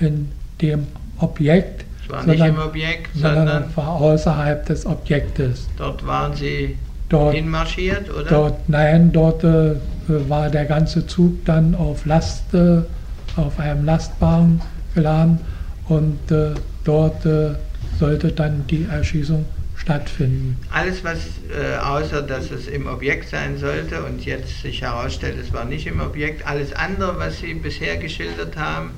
in dem Objekt, war nicht sondern, im Objekt, sondern sondern war außerhalb des Objektes. dort waren Sie Dort, hinmarschiert, oder? dort nein, dort äh, war der ganze Zug dann auf Last, äh, auf einem Lastwagen geladen und äh, dort äh, sollte dann die Erschießung stattfinden. Alles, was äh, außer dass es im Objekt sein sollte und jetzt sich herausstellt, es war nicht im Objekt, alles andere, was Sie bisher geschildert haben,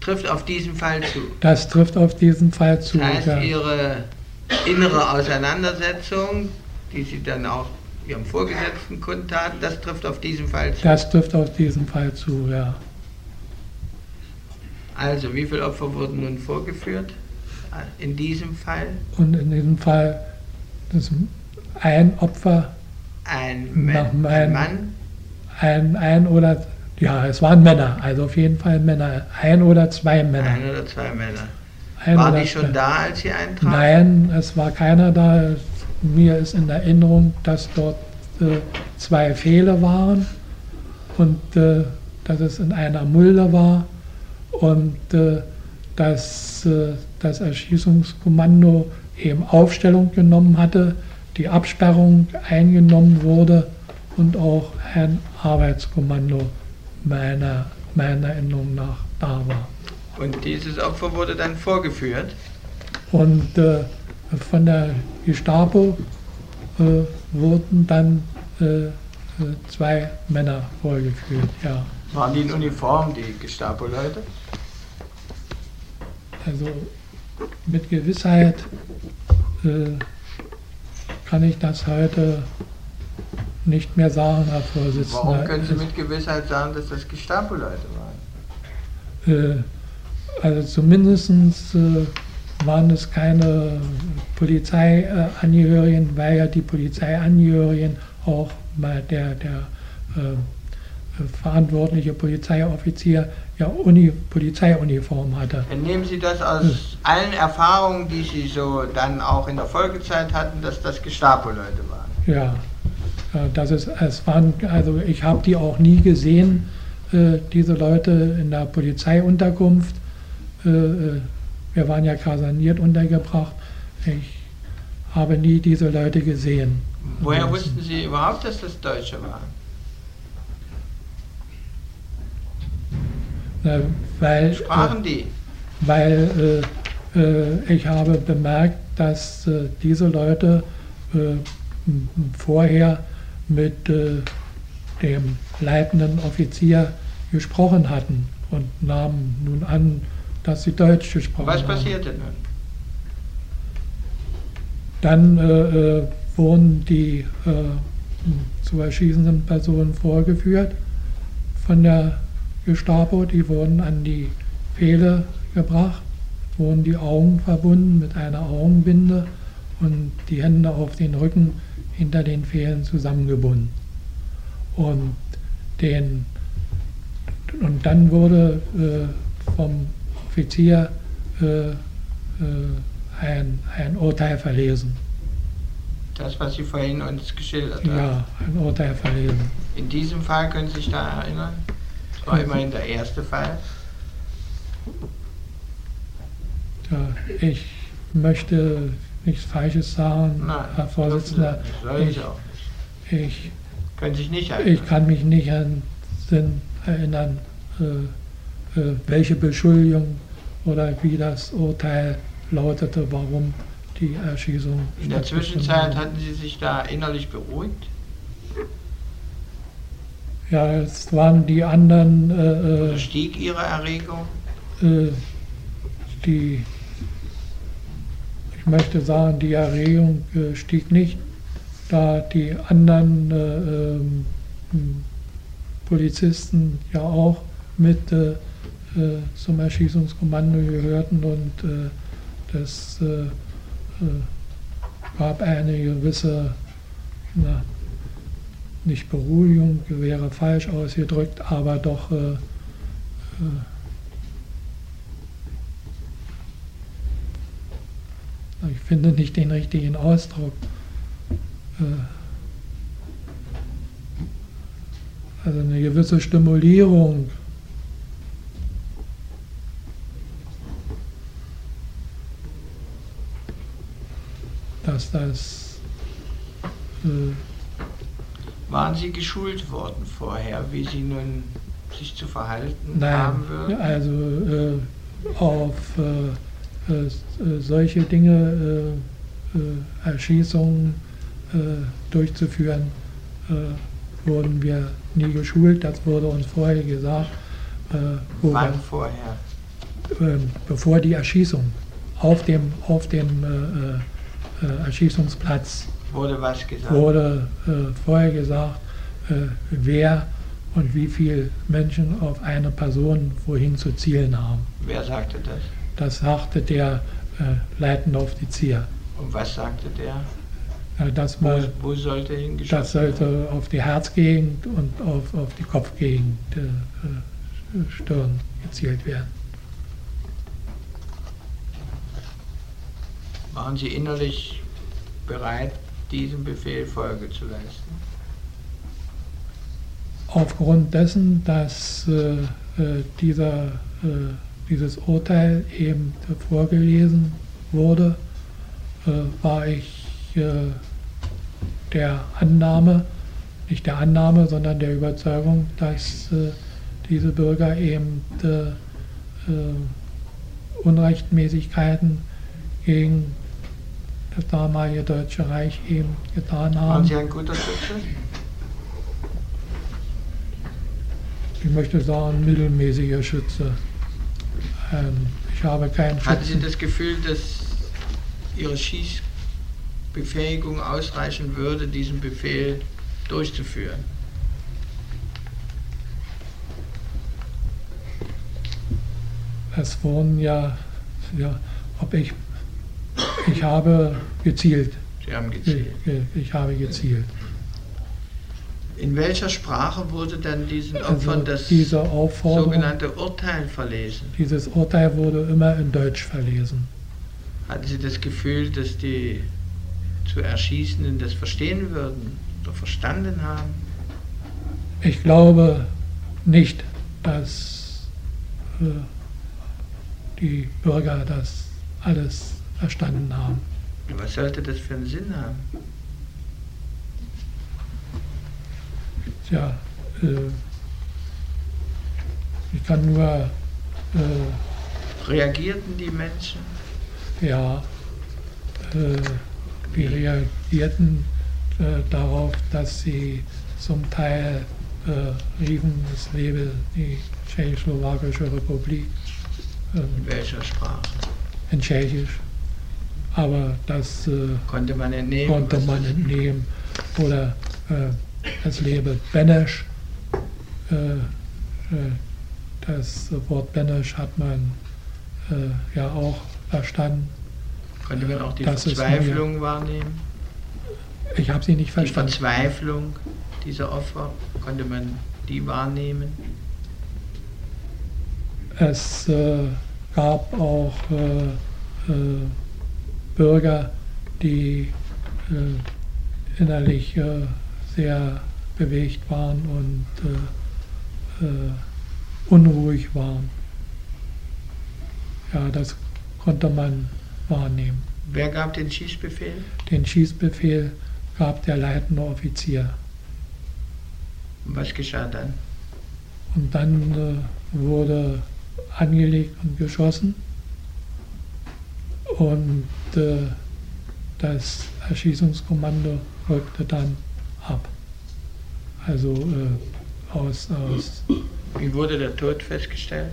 trifft auf diesen Fall zu. Das trifft auf diesen Fall zu. Das heißt, ja. Ihre innere Auseinandersetzung, die Sie dann auch Ihrem Vorgesetzten kundtaten, das trifft auf diesen Fall zu. Das trifft auf diesen Fall zu, ja. Also, wie viele Opfer wurden nun vorgeführt äh, in diesem Fall? Und in diesem Fall ist ein Opfer, Ein, Mann, ein Mann ein, ein oder, ja, es waren Männer, also auf jeden Fall Männer, ein oder zwei Männer. ein oder zwei Männer. Ein oder die schon da, als Sie eintrafen? Nein, es war keiner da. Mir ist in Erinnerung, dass dort äh, zwei Pfähle waren und äh, dass es in einer Mulde war und äh, dass äh, das Erschießungskommando eben Aufstellung genommen hatte, die Absperrung eingenommen wurde und auch ein Arbeitskommando meiner, meiner Erinnerung nach da war. Und dieses Opfer wurde dann vorgeführt. Und äh, von der Gestapo äh, wurden dann äh, äh, zwei Männer vorgeführt. Ja. Waren die in Uniform, die Gestapo-Leute? Also mit Gewissheit äh, kann ich das heute nicht mehr sagen, Herr Vorsitzender. Warum können Sie mit Gewissheit sagen, dass das Gestapo-Leute waren? Äh, also zumindest äh, waren es keine Polizeiangehörigen, weil ja die Polizeiangehörigen auch mal der, der äh, verantwortliche Polizeioffizier ja Uni, Polizeiuniform hatte. Entnehmen Sie das aus allen Erfahrungen, die Sie so dann auch in der Folgezeit hatten, dass das Gestapo-Leute waren? Ja, äh, das ist, es waren, also ich habe die auch nie gesehen, äh, diese Leute in der Polizeiunterkunft. Äh, äh, wir waren ja kaserniert untergebracht. Ich habe nie diese Leute gesehen. Woher wussten Sie überhaupt, dass das Deutsche waren? Äh, weil, Sprachen die? weil äh, äh, ich habe bemerkt, dass äh, diese Leute äh, vorher mit äh, dem leitenden Offizier gesprochen hatten und nahmen nun an, dass sie Deutsch gesprochen Was haben. passierte nun? Dann äh, äh, wurden die äh, zu erschießenden Personen vorgeführt von der Gestapo. Die wurden an die Pfähle gebracht, wurden die Augen verbunden mit einer Augenbinde und die Hände auf den Rücken hinter den Pfählen zusammengebunden. und den und dann wurde äh, vom Offizier äh, äh, ein, ein Urteil verlesen. Das, was Sie vorhin uns geschildert haben. Ja, ein Urteil verlesen. In diesem Fall können Sie sich da erinnern? Das war immerhin der erste Fall. Ja, ich möchte nichts Falsches sagen, Nein, Herr Vorsitzender. Sollen Ich, Sie auch nicht. ich, Können sich nicht erinnern. ich kann mich nicht an Sinn erinnern, äh, äh, welche Beschuldigung oder wie das Urteil lautete, warum die Erschießung In der Zwischenzeit hat. hatten Sie sich da innerlich beruhigt? Ja, es waren die anderen, Oder äh, stieg Ihre Erregung? äh, die, ich möchte sagen, die Erregung äh, stieg nicht, da die anderen äh, ähm, m, Polizisten ja auch mit äh, äh, zum Erschießungskommando gehörten und äh, das äh, äh, gab eine gewisse, na, nicht Beruhigung, wäre falsch ausgedrückt, aber doch äh, äh, ich finde nicht den richtigen Ausdruck. Äh, Also eine gewisse Stimulierung. Dass das äh, Waren Sie geschult worden vorher, wie Sie nun sich zu verhalten Nein, haben würden? also äh, auf äh, äh, äh, solche Dinge, äh, Erschießungen durchzuführen, wurden wir nie geschult. Das wurde uns vorher gesagt, Wann vorher? wir, äh, bevor die Erschießung auf dem, auf dem Erschießungsplatz Wurde was gesagt? wurde äh, vorher gesagt, äh, wer und wie viele Menschen auf eine Person wohin zu zielen haben. Wer sagte das? Das sagte der äh, leitende Offizier. Und was sagte der? Äh, dass Wo, man, wo sollte hingeschossen das sollte auf die Herzgegend und auf, auf die Kopfgegend äh, Stirn gezielt werden. Waren Sie innerlich bereit, diesem Befehl Folge zu leisten? Aufgrund dessen, dass äh, äh, dieser, äh, dieses Urteil eben vorgelesen wurde, äh, war ich äh, der Annahme, nicht der Annahme, sondern der Überzeugung, dass äh, diese Bürger eben Unrechtmäßigkeiten gegen das damalige Deutsche Reich eben getan Waren haben. Sie ein guter Schütze? Ich möchte sagen, mittelmäßiger Schütze. Ähm, ich habe keinen Hatten Sie Schützen. das Gefühl, dass Ihre Schießbefähigung ausreichen würde, diesen Befehl durchzuführen? Es wurden ja, ja, ob ich, ich habe gezielt. Sie haben Ich, gezielt. ich habe gezielt. In welcher Sprache wurde dann diesen Opfern Also das diese Aufforderung, sogenannte Urteil verlesen? dieses Urteil wurde immer in Deutsch verlesen. Hatten Sie das Gefühl, dass die zu Erschießenden das verstehen würden oder verstanden haben? Ich glaube nicht, dass äh, die Bürger das alles verstanden haben. Was sollte das für einen Sinn haben? Tja, äh, ich kann nur, äh, Reagierten die Menschen? ja, äh, die reagierten äh, darauf, dass sie zum Teil äh, riefen, es lebe die Tschechoslowakische Republik ähm, In welcher Sprache? in Tschechisch. Aber das äh, Konnte man entnehmen? konnte man das- entnehmen. Oder äh, es lebe Benesch. Äh, äh, das Wort Benesch hat man äh, ja auch verstanden. Konnte man auch die Das Verzweiflung wahrnehmen? Ich habe sie nicht Die verstanden. Verzweiflung, dieser Opfer? Konnte man die wahrnehmen? Es gab auch Bürger, die äh, innerlich äh, sehr bewegt waren und äh, unruhig waren. Ja, das konnte man wahrnehmen. Wer gab den Schießbefehl? Den Schießbefehl gab der leitende Offizier. Und was geschah dann? Und dann äh, wurde angelegt und geschossen. Und äh, das Erschießungskommando rückte dann ab. Also äh, aus, aus. Wie wurde der Tod festgestellt?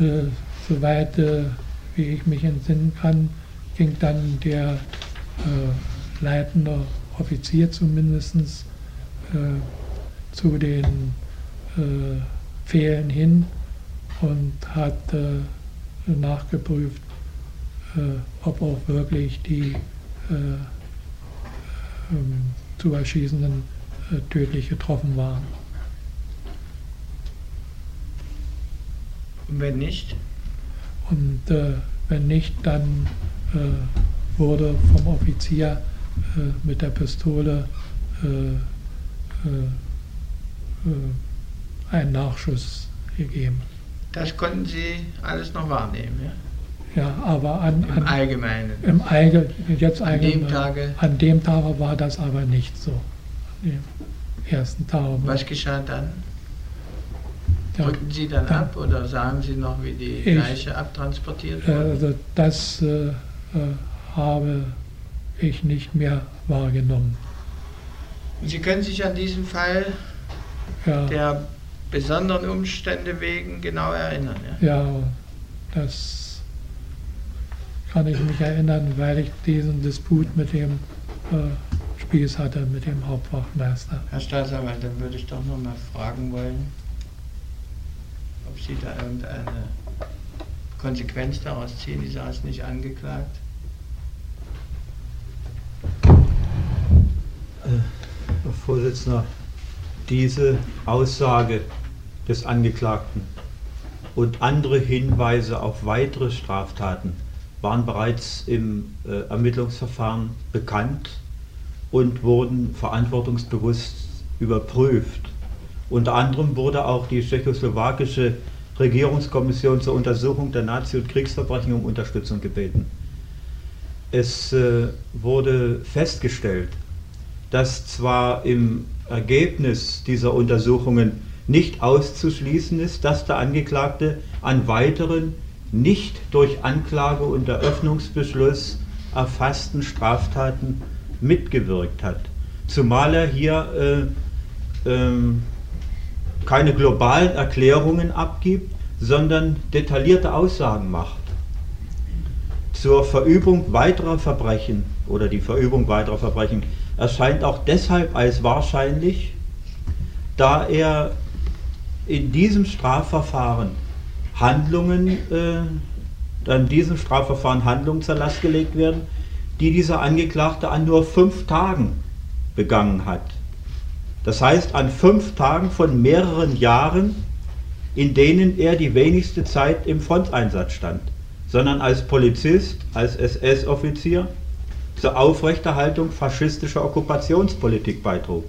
Äh, soweit äh, wie ich mich entsinnen kann, ging dann der äh, leitende Offizier zumindest äh, zu den Pfählen hin und hat nachgeprüft, ob auch wirklich die äh, ähm, zu Erschießenden äh, tödlich getroffen waren. Und wenn nicht? Und äh, wenn nicht, dann äh, wurde vom Offizier äh, mit der Pistole äh, ein Nachschuss gegeben. Das konnten Sie alles noch wahrnehmen, ja? Ja, aber an, Im Allgemeinen. Im Allge jetzt an dem Tage. An dem Tage war das aber nicht so. An dem ersten Tag. Was geschah dann? Ja, Rückten Sie dann, dann, ab oder sagen Sie noch, wie die ich, Leiche abtransportiert wurde? Also das äh, äh, habe ich nicht mehr wahrgenommen. Sie können sich an diesen Fall ja. der besonderen Umstände wegen genau erinnern? Ja, ja das kann ich mich erinnern, weil ich diesen Disput mit dem äh, Spieß hatte, mit dem Hauptwachtmeister. Herr Staatsanwalt, dann würde ich doch noch mal fragen wollen, ob Sie da irgendeine Konsequenz daraus ziehen. Die ist nicht angeklagt. Äh, Herr Vorsitzender, diese Aussage des Angeklagten und andere Hinweise auf weitere Straftaten waren bereits im äh, Ermittlungsverfahren bekannt und wurden verantwortungsbewusst überprüft. Unter anderem wurde auch die tschechoslowakische Regierungskommission zur Untersuchung der Nazi- und Kriegsverbrechen um Unterstützung gebeten. Es äh, wurde festgestellt, dass zwar im Ergebnis dieser Untersuchungen nicht auszuschließen ist, dass der Angeklagte an weiteren nicht durch Anklage und Eröffnungsbeschluss erfassten Straftaten mitgewirkt hat. Zumal er hier äh, äh, keine globalen Erklärungen abgibt, sondern detaillierte Aussagen macht. Zur Verübung weiterer Verbrechen oder die Verübung weiterer Verbrechen erscheint auch deshalb als wahrscheinlich, da er in diesem Strafverfahren Handlungen, äh, dann diesem Strafverfahren Handlungen zur Last gelegt werden, die dieser Angeklagte an nur fünf Tagen begangen hat. Das heißt an fünf Tagen von mehreren Jahren, in denen er die wenigste Zeit im Fronteinsatz stand, sondern als Polizist, als SS-Offizier zur Aufrechterhaltung faschistischer Okkupationspolitik beitrug.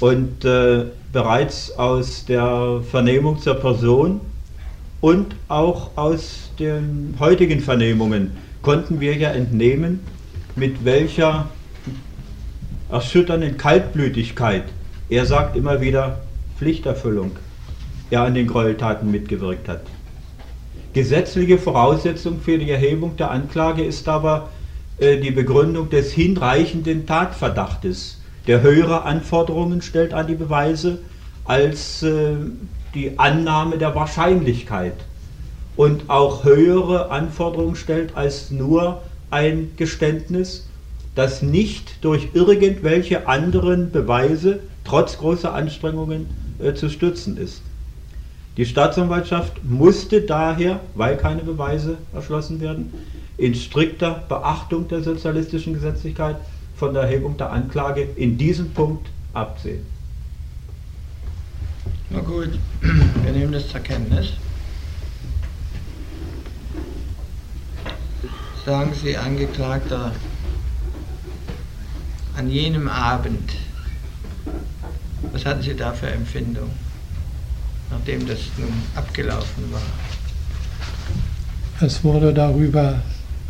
Und äh, bereits aus der Vernehmung zur Person und auch aus den heutigen Vernehmungen konnten wir ja entnehmen, mit welcher erschütternden Kaltblütigkeit, er sagt immer wieder Pflichterfüllung, er an den Gräueltaten mitgewirkt hat. Gesetzliche Voraussetzung für die Erhebung der Anklage ist aber äh, die Begründung des hinreichenden Tatverdachtes, der höhere Anforderungen stellt an die Beweise als äh, die Annahme der Wahrscheinlichkeit und auch höhere Anforderungen stellt als nur ein Geständnis, das nicht durch irgendwelche anderen Beweise trotz großer Anstrengungen äh, zu stützen ist. Die Staatsanwaltschaft musste daher, weil keine Beweise erschlossen werden, in strikter Beachtung der sozialistischen Gesetzlichkeit von der Erhebung der Anklage in diesem Punkt absehen. Na gut, wir nehmen das zur Kenntnis. Sagen Sie, Angeklagter, an jenem Abend, was hatten Sie da für Empfindung, nachdem das nun abgelaufen war? Es wurde darüber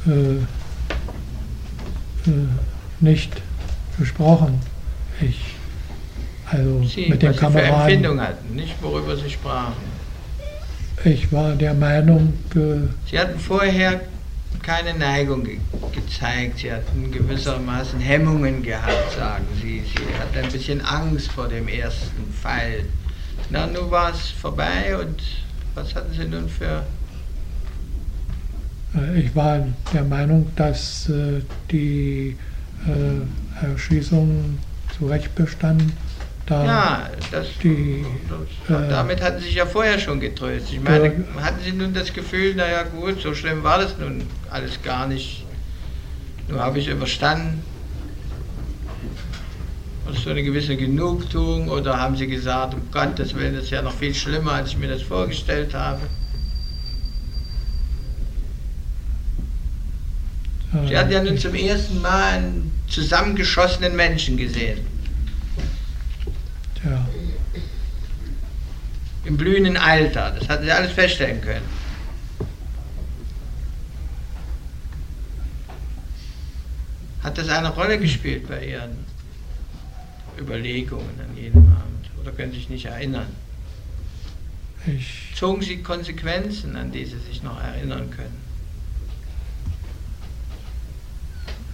äh, äh, nicht gesprochen. Ich, also Sie, mit den was Sie für Kameraden. Empfindung hatten, nicht worüber Sie sprachen. Ich war der Meinung, äh, Sie hatten vorher keine Neigung ge gezeigt, Sie hatten gewissermaßen Hemmungen gehabt, sagen Sie. Sie hatten ein bisschen Angst vor dem ersten Fall. Na, nun war es vorbei und was hatten Sie nun für... äh, ich war der Meinung, dass äh, die äh, Erschießung zu Recht bestand, da Ja, das, die das, äh, damit hatten Sie sich ja vorher schon getröstet. Ich meine, Ja. hatten Sie nun das Gefühl, naja gut, so schlimm war das nun alles gar nicht. Nur habe ich überstanden. Und so eine gewisse Genugtuung oder haben Sie gesagt, um Gottes Willen, das ist ja noch viel schlimmer, als ich mir das vorgestellt habe. äh, Sie hatten ja nun zum ersten Mal einen zusammengeschossenen Menschen gesehen. ja, Im blühenden Alter. Das hatten Sie alles feststellen können. Hat das eine Rolle gespielt bei Ihren Überlegungen an jedem Abend? Oder können Sie sich nicht erinnern? ich, Zogen Sie Konsequenzen, an die Sie sich noch erinnern können?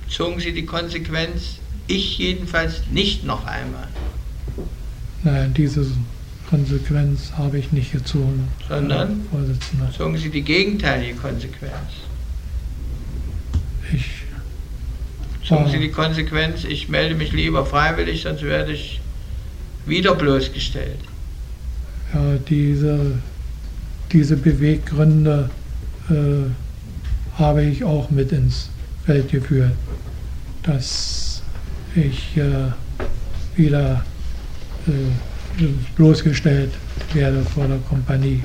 Zogen Sie die Konsequenz, ich jedenfalls nicht noch einmal, nein, diese Konsequenz habe ich nicht gezogen. Sondern? Vorsitzender. zogen Sie die gegenteilige Konsequenz? Ich Zogen Sie die Konsequenz, ich melde mich lieber freiwillig, sonst werde ich wieder bloßgestellt. ja, diese, diese Beweggründe äh, habe ich auch mit ins Feld geführt, dass ich äh, wieder äh, bloßgestellt werde vor der Kompanie.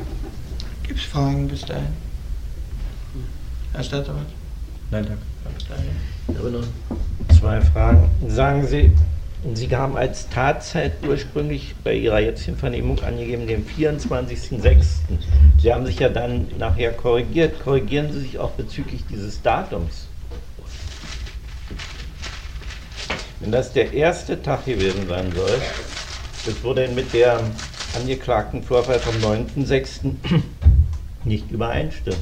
Gibt es Fragen bis dahin? Herr Stadtrat? Nein, danke. Bis dahin. Ich habe noch zwei Fragen. Sagen Sie, Sie haben als Tatzeit ursprünglich bei Ihrer jetzigen Vernehmung angegeben, den 24.06. Sie haben sich ja dann nachher korrigiert. Korrigieren Sie sich auch bezüglich dieses Datums? Wenn das der erste Tag gewesen sein soll, das würde mit der angeklagten Vorfall vom 9.06. *clears throat* nicht übereinstimmen.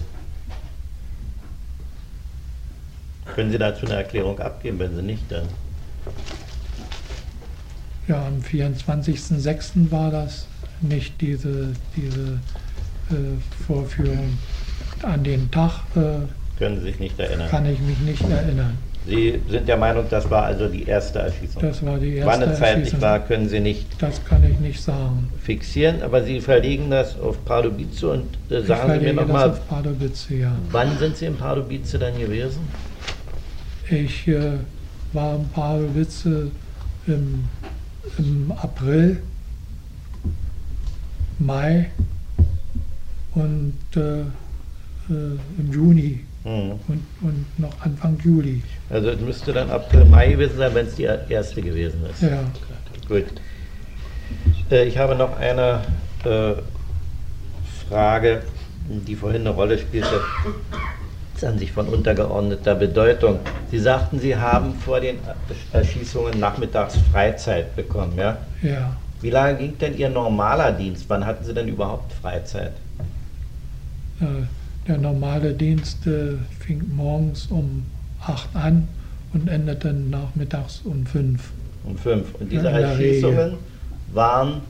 Können Sie dazu eine Erklärung abgeben? Wenn Sie nicht, dann. Ja, am 24.06. war das nicht diese, diese äh, Vorführung. An den Tag äh, Können Sie sich nicht erinnern. kann ich mich nicht erinnern. Sie sind der Meinung, das war also die erste Erschießung. Das war die Wann erste es zeitlich war, können Sie nicht Das kann ich nicht sagen. fixieren, aber Sie verlegen das auf Pardubice und äh, sagen Sie mir nochmal, auf Pardubice, ja. wann sind Sie in Pardubice dann gewesen? Ich äh, war in Pardubice im, im April, Mai und äh, äh, im Juni Hm. und, und noch Anfang Juli. Also es müsste dann April, Mai gewesen sein, wenn es die erste gewesen ist. Ja, Gut. Äh, Ich habe noch eine äh, Frage, die vorhin eine Rolle spielte. Das ist an sich von untergeordneter Bedeutung. Sie sagten, Sie haben vor den Erschießungen nachmittags Freizeit bekommen, ja? ja. Wie lange ging denn Ihr normaler Dienst? Wann hatten Sie denn überhaupt Freizeit? Äh, der normale Dienst äh, fing morgens um 8 an und endete nachmittags um 5. Um fünf. Und diese Erschießungen waren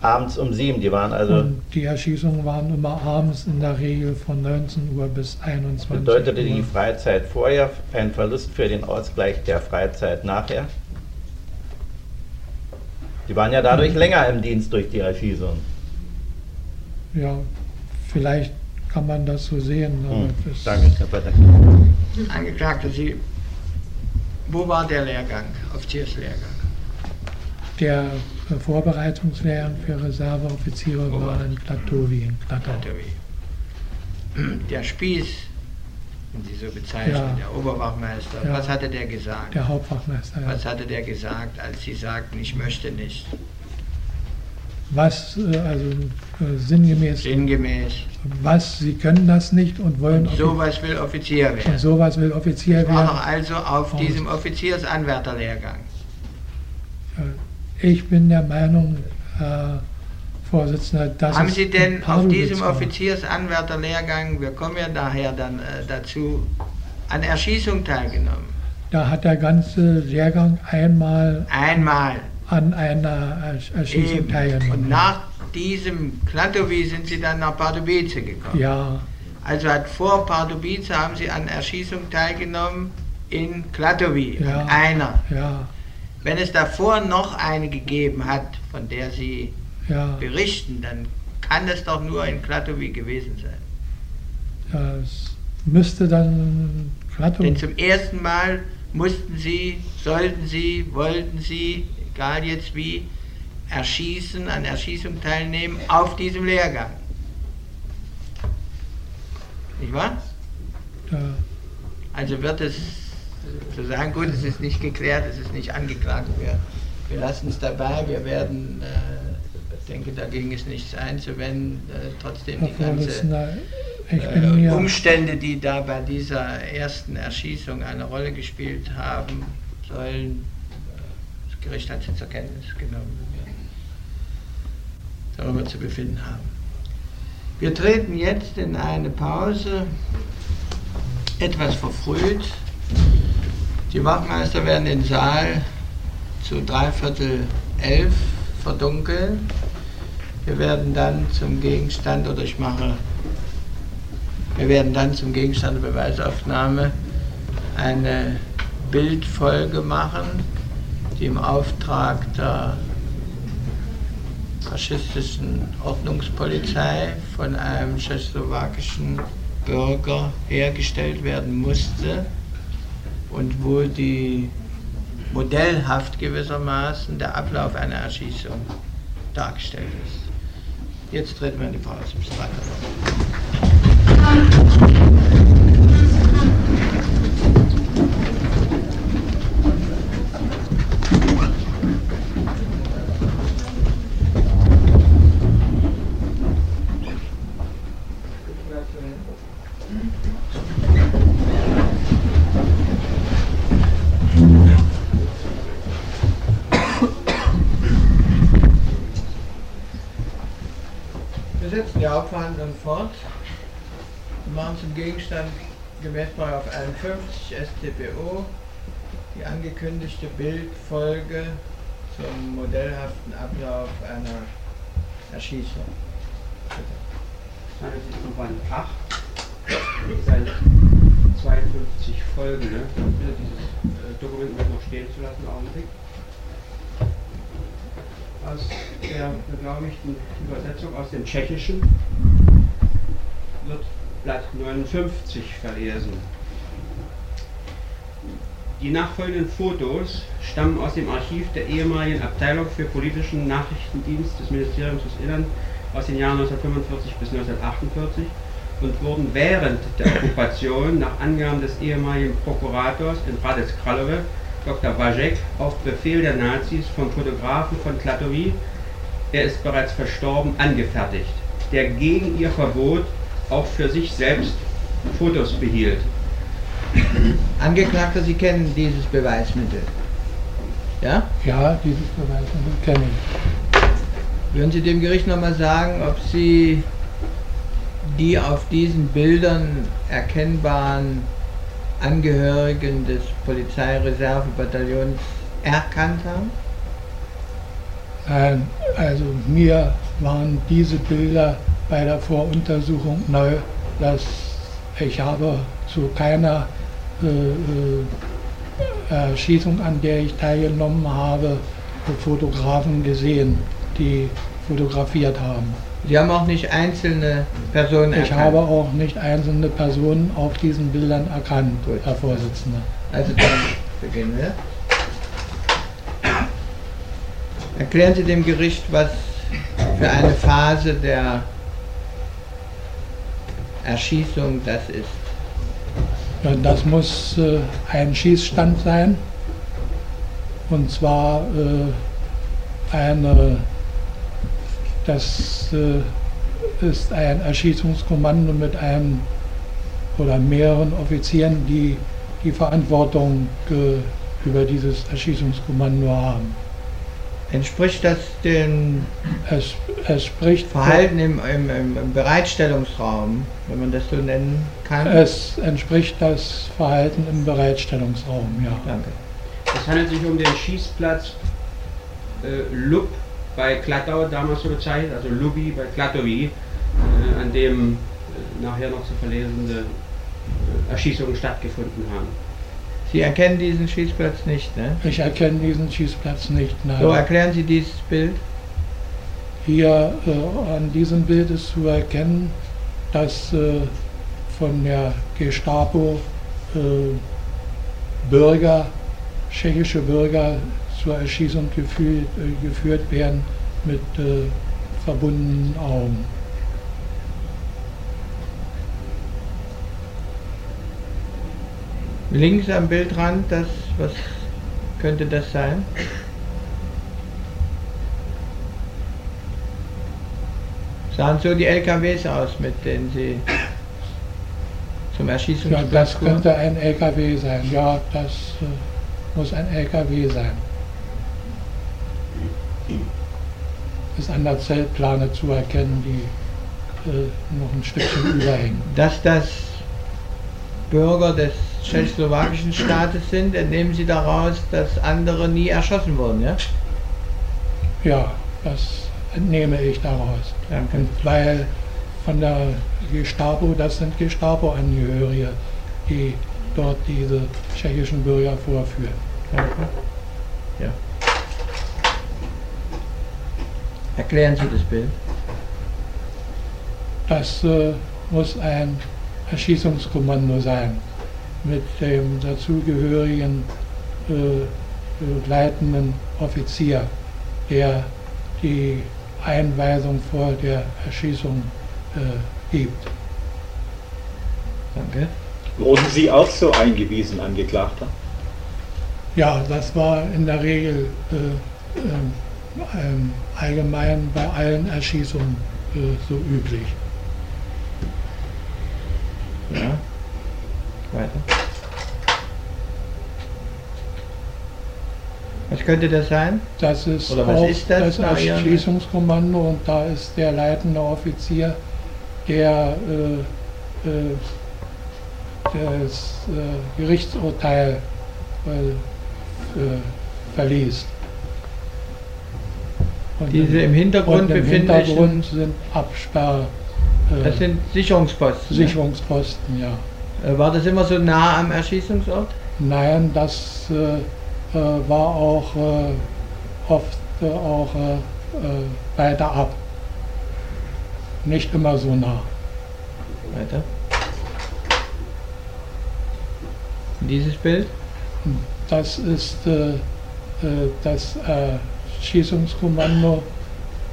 abends um sieben. Die waren also, und die Erschießungen waren immer abends in der Regel von 19 Uhr bis 21 bedeutete Uhr. die Freizeit vorher ein Verlust für den Ausgleich der Freizeit nachher? Die waren ja dadurch länger im Dienst durch die Erschießung. Ja, vielleicht kann man das so sehen. Hm. das, Danke, Herr Pater. Angeklagte, Sie, wo war der Lehrgang, Offizierslehrgang? der Vorbereitungslehrgang für Reserveoffiziere war in Klatowi, in. Klatowi. Der Spieß, wenn Sie so bezeichnen, Ja. der Oberwachmeister, Ja. was hatte der gesagt? Der Hauptwachmeister. Ja. Was hatte der gesagt, als Sie sagten, ich möchte nicht? Was, äh, also äh, sinngemäß, Sinngemäß. was, Sie können das nicht und wollen Offi- Sowas will Offizier und werden. sowas will Offizier Ich war werden. noch also auf Aus. diesem Offiziersanwärterlehrgang. Äh, Ich bin der Meinung, äh, Vorsitzender, dass Haben Sie denn auf diesem. Offiziersanwärterlehrgang, wir kommen ja daher dann äh, dazu, an Erschießung teilgenommen? Da hat der ganze Lehrgang einmal Einmal. An einer Ersch- Erschießung teilgenommen. Und nach diesem Kladowi sind Sie dann nach Pardubice gekommen. ja, Also hat vor Pardubice haben Sie an Erschießung teilgenommen in Kladowi, Ja. an einer. ja, Wenn es davor noch eine gegeben hat, von der Sie ja. berichten, dann kann es doch nur in Kladowi gewesen sein. Das müsste dann Krattum, Denn zum ersten Mal mussten Sie, sollten Sie, wollten Sie, egal jetzt wie, erschießen, an Erschießung teilnehmen auf diesem Lehrgang. Nicht wahr? äh, Also wird es zu sagen, gut, es ist nicht geklärt, es ist nicht angeklagt. Wir, wir lassen es dabei, wir werden, äh, ich denke, dagegen ist nichts einzuwenden, äh, trotzdem die ganze äh, Umstände, die da bei dieser ersten Erschießung eine Rolle gespielt haben, sollen, Gericht hat sie zur Kenntnis genommen, wir darüber zu befinden haben. Wir treten jetzt in eine Pause, etwas verfrüht. Die Wachmeister werden den Saal zu dreiviertel elf verdunkeln. Wir werden dann zum Gegenstand, oder ich mache wir werden dann zum Gegenstand der Beweisaufnahme eine Bildfolge machen, die im Auftrag der faschistischen Ordnungspolizei von einem tschechoslowakischen Bürger hergestellt werden musste und wo die modellhaft gewissermaßen der Ablauf einer Erschießung dargestellt ist. Jetzt treten wir in die Pause. Bis 3. zum Gegenstand gemäß 51 StPO die angekündigte Bildfolge zum modellhaften Ablauf einer Erschießung. Das ist von Band 8, Seite 52 folgende. Ich bitte dieses äh, Dokument noch stehen zu lassen, Augenblick. Aus der beglaubigten Übersetzung aus dem Tschechischen wird Blatt 59 verlesen. Die nachfolgenden Fotos stammen aus dem Archiv der ehemaligen Abteilung für politischen Nachrichtendienst des Ministeriums des Innern aus den Jahren 1945 bis 1948 und wurden während der Okkupation nach Angaben des ehemaligen Prokurators in Hradec Kralove, Dr. Wajek, auf Befehl der Nazis vom Fotografen von Klatovy, er ist bereits verstorben, angefertigt, der gegen ihr Verbot auch für sich selbst Fotos behielt. Angeklagter, Sie kennen dieses Beweismittel. Ja? ja, dieses Beweismittel kenne ich. Würden Sie dem Gericht nochmal sagen, ob Sie die auf diesen Bildern erkennbaren Angehörigen des Polizeireservebataillons erkannt haben? Nein, also mir waren diese Bilder bei der Voruntersuchung neu, dass ich habe zu keiner äh, äh, Erschießung, an der ich teilgenommen habe, Fotografen gesehen, die fotografiert haben. Sie haben auch nicht einzelne Personen Ich erkannt. habe auch nicht einzelne Personen auf diesen Bildern erkannt, Gut. Herr Vorsitzender. Also dann beginnen wir. Erklären Sie dem Gericht, was für eine Phase der Erschießung das ist. Ja, das muss äh, ein Schießstand sein. Und zwar äh, eine, das äh, ist ein Erschießungskommando mit einem oder mehreren Offizieren, die die Verantwortung äh, über dieses Erschießungskommando haben. Entspricht das dem Es, es spricht Verhalten im, im, im, Bereitstellungsraum, wenn man das so nennen kann? Es entspricht das Verhalten im Bereitstellungsraum, ja. Danke. Es handelt sich um den Schießplatz äh, Lub bei Klattau, damals so bezeichnet, also Lubi bei Klatowi, äh, an dem äh, nachher noch zu verlesende äh, Erschießungen stattgefunden haben. Sie erkennen diesen Schießplatz nicht, ne? Ich erkenne diesen Schießplatz nicht. Nein. So erklären Sie dieses Bild. Hier äh, an diesem Bild ist zu erkennen, dass äh, von der Gestapo äh, Bürger, tschechische Bürger zur Erschießung geführt, äh, geführt werden mit äh, verbundenen Augen. Links am Bildrand, das, was könnte das sein? Sahen so die LKWs aus, mit denen Sie zum Ja, Erschießungsplatz das könnte ein LKW sein. Ja, das äh, muss ein LKW sein. Ist an der Zeltplane zu erkennen, die äh, noch ein Stückchen überhängen. Dass das Bürger des tschechoslowakischen Staates sind, entnehmen Sie daraus, dass andere nie erschossen wurden, ja? Ja, das entnehme ich daraus. Danke. Und weil von der Gestapo, das sind Gestapo-Angehörige, die dort diese tschechischen Bürger vorführen. Danke. Ja. Erklären Sie das Bild. Das äh, muss ein Erschießungskommando sein mit dem dazugehörigen äh, äh, leitenden Offizier, der die Einweisung vor der Erschießung äh, gibt. Danke. Wurden Sie auch so eingewiesen, Angeklagter? Ja, das war in der Regel äh, ähm, ähm, allgemein bei allen Erschießungen äh, so üblich. Ja. Weiter. Was könnte das sein? Das ist Oder was auch ist das das nach Ihrem- Erschießungskommando und da ist der leitende Offizier, der äh, äh, das äh, Gerichtsurteil äh, äh, verliest. Und Diese im Hintergrund und im befindlichen- Hintergrund sind Absperr, äh, Das sind Sicherungsposten. Sicherungsposten, ja. Äh, War das immer so nah am Erschießungsort? Nein, das äh, äh, war auch äh, oft äh, auch äh, äh, weiter ab. Nicht immer so nah. Weiter. Dieses Bild? Das ist äh, äh, das äh, Schießungskommando,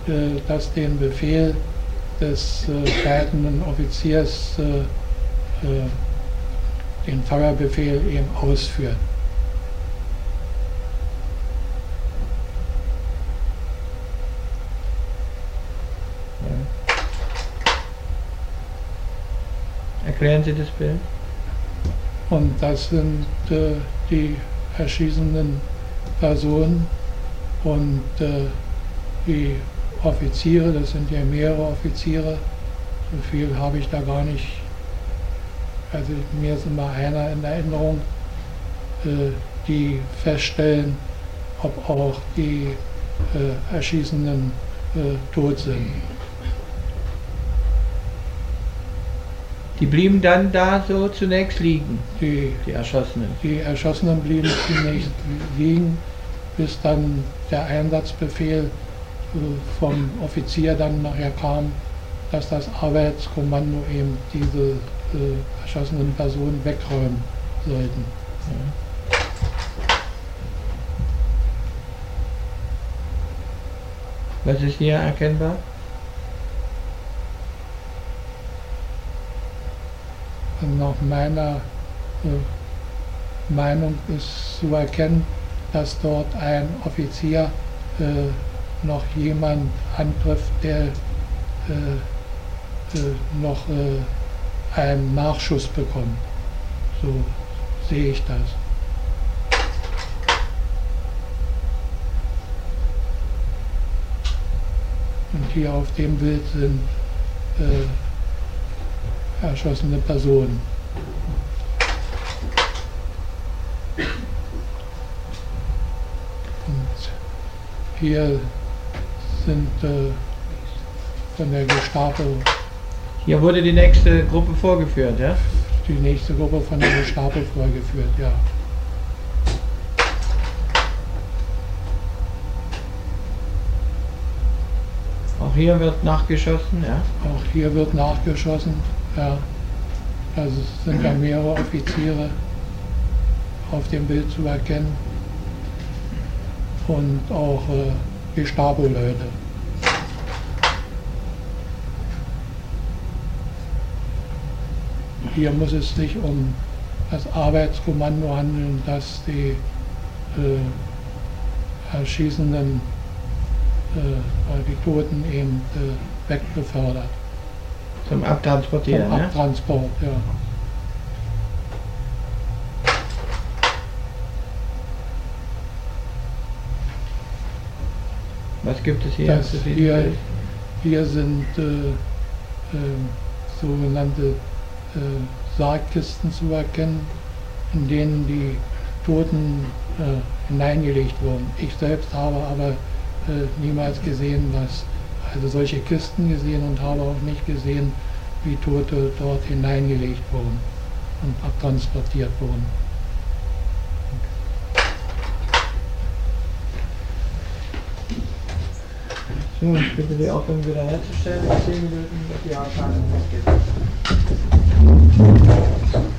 äh, das den Befehl des äh, leitenden Offiziers, äh, äh, den Feuerbefehl eben ausführt. Erklären Sie das Bild. Und das sind äh, die erschießenden Personen und äh, die Offiziere, das sind ja mehrere Offiziere, so viel habe ich da gar nicht. Also mir ist immer einer in Erinnerung, äh, die feststellen, ob auch die äh, Erschießenden äh, tot sind. Die blieben dann da so zunächst liegen, Die die Erschossenen. Die Erschossenen blieben zunächst liegen, bis dann der Einsatzbefehl äh, vom Offizier dann nachher kam, dass das Arbeitskommando eben diese äh, erschossenen Personen wegräumen sollten. Was ist hier erkennbar? Nach meiner äh, Meinung ist zu erkennen, dass dort ein Offizier äh, noch jemand antrifft, der äh, äh noch äh, einen Nachschuss bekommt. So sehe ich das. Und hier auf dem Bild sind äh, erschossene Personen. Und hier sind äh, von der Gestapo. Hier wurde die nächste Gruppe vorgeführt, ja? Die nächste Gruppe von der Gestapo vorgeführt, ja. Auch hier wird nachgeschossen, ja? Auch hier wird nachgeschossen, ja. Also es sind ja mehrere Offiziere auf dem Bild zu erkennen und auch äh, Gestapo-Leute. Hier muss es sich um das Arbeitskommando handeln, das die äh, erschießenden äh, die Toten eben äh, wegbefördert. Zum Abtransportieren, Zum Abtransport, ja. Was gibt es hier? Das hier, hier sind äh, äh, sogenannte äh, Sargkisten zu erkennen, in denen die Toten äh, hineingelegt wurden. Ich selbst habe aber äh, niemals gesehen, was, also solche Kisten gesehen und habe auch nicht gesehen, wie Tote dort hineingelegt wurden und abtransportiert wurden. So, ich bitte die Ordnung wieder herzustellen. 10 Minuten, die Abfahrt losgeht. Thank you.